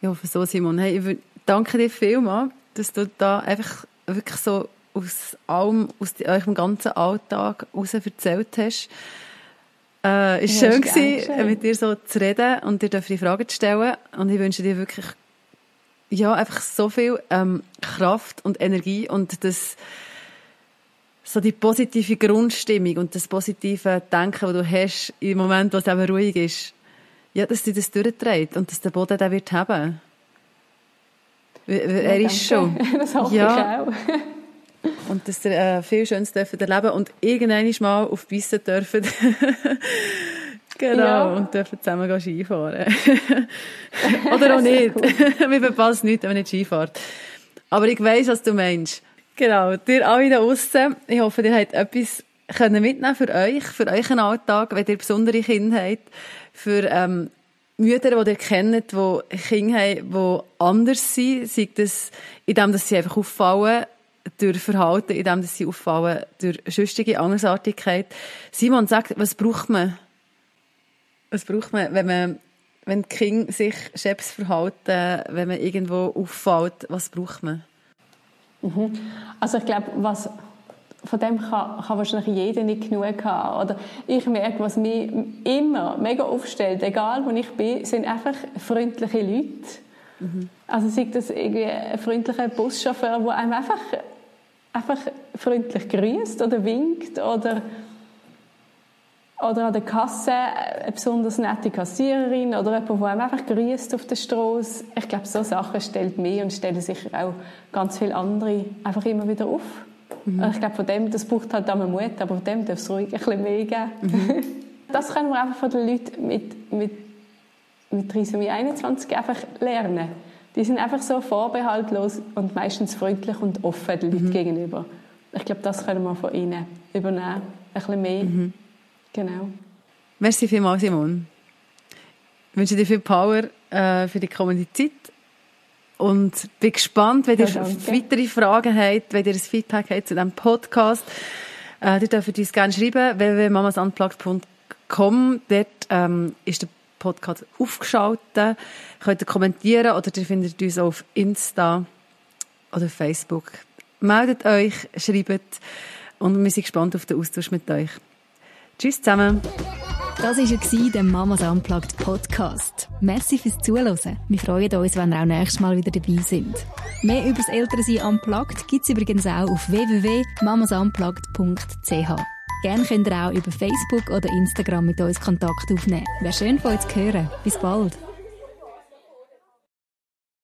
Speaker 1: Ja, für so, Simon. Hey, ich danke dir vielmals, dass du da einfach wirklich so aus allem, aus eurem ganzen Alltag heraus erzählt hast. Äh, es war ja, schön, gewesen, mit dir so zu reden und dir die Fragen zu stellen. Und ich wünsche dir wirklich, ja, einfach so viel ähm, Kraft und Energie und das, so die positive Grundstimmung und das positive Denken, das du hast im Moment, wo es eben ruhig ist, ja, dass sie das durchträgt und dass der Boden den wird haben. Er
Speaker 2: ja,
Speaker 1: ist schon. (laughs)
Speaker 2: Das hoffe ja. ich auch. (laughs)
Speaker 1: und dass er äh, viel Schönes dürfen erleben und irgendwann mal auf Bissen dürfen. (laughs) genau, ja. und dürfen zusammen Skifahren. Oder auch nicht. Cool. Mir verpasst nichts, wenn man nicht Skifahrt. Aber ich weiss, was du meinst. Genau, dir alle da draussen, ich hoffe, ihr habt etwas können mitnehmen für euch, für euren Alltag, wenn ihr besondere Kinder habt, für ähm, Mütter, die ihr kennt, die Kinder haben, die anders sind, sei das in dem, dass sie einfach auffallen, durch Verhalten, in dem, dass sie auffallen, durch sonstige Andersartigkeit. Simon sagt, was braucht man? Was braucht man, wenn man, wenn die Kinder sich schäbs verhalten, wenn man irgendwo auffällt, was braucht man?
Speaker 2: Mhm. Also ich glaube, was von dem kann, kann wahrscheinlich jeder nicht genug haben. Oder ich merke, was mich immer mega aufstellt, egal wo ich bin, sind einfach freundliche Leute. Mhm. Also sei das irgendwie ein freundlicher Buschauffeur, der einem einfach, einfach freundlich grüßt oder winkt oder oder an der Kasse eine besonders nette Kassiererin oder jemand, der einem einfach grüßt auf der Straße. Ich glaube, so Sachen stellt mich und stellen sicher auch ganz viele andere einfach immer wieder auf. Mhm. Ich glaube, von dem, das braucht halt auch Mut, aber von dem darf es ruhig ein bisschen mehr geben. Mhm. (laughs) Das können wir einfach von den Leuten mit, mit, mit Trisomie 21 einfach lernen. Die sind einfach so vorbehaltlos und meistens freundlich und offen den Leuten mhm. gegenüber. Ich glaube, das können wir von ihnen übernehmen. Ein bisschen mehr. Genau.
Speaker 1: Merci vielmals, Simon. Ich wünsche dir viel Power äh, für die kommende Zeit und bin gespannt, wenn ihr ja, weitere Fragen habt, wenn ihr ein Feedback habt zu diesem Podcast. Äh, ihr dürft uns gerne schreiben, www.mamasunplugged.com. Dort ähm, ist der Podcast aufgeschaltet. Könnt ihr kommentieren oder ihr findet uns auf Insta oder Facebook. Meldet euch, schreibt und wir sind gespannt auf den Austausch mit euch. Tschüss zusammen.
Speaker 3: Das war der Mamas Unplugged Podcast. Merci fürs Zuhören. Wir freuen uns, wenn ihr auch nächstes Mal wieder dabei sind. Mehr über das Elternsein Unplugged gibt es übrigens auch auf www.mamasunplugged.ch. Gerne könnt ihr auch über Facebook oder Instagram mit uns Kontakt aufnehmen. Wäre schön von euch zu hören. Bis bald.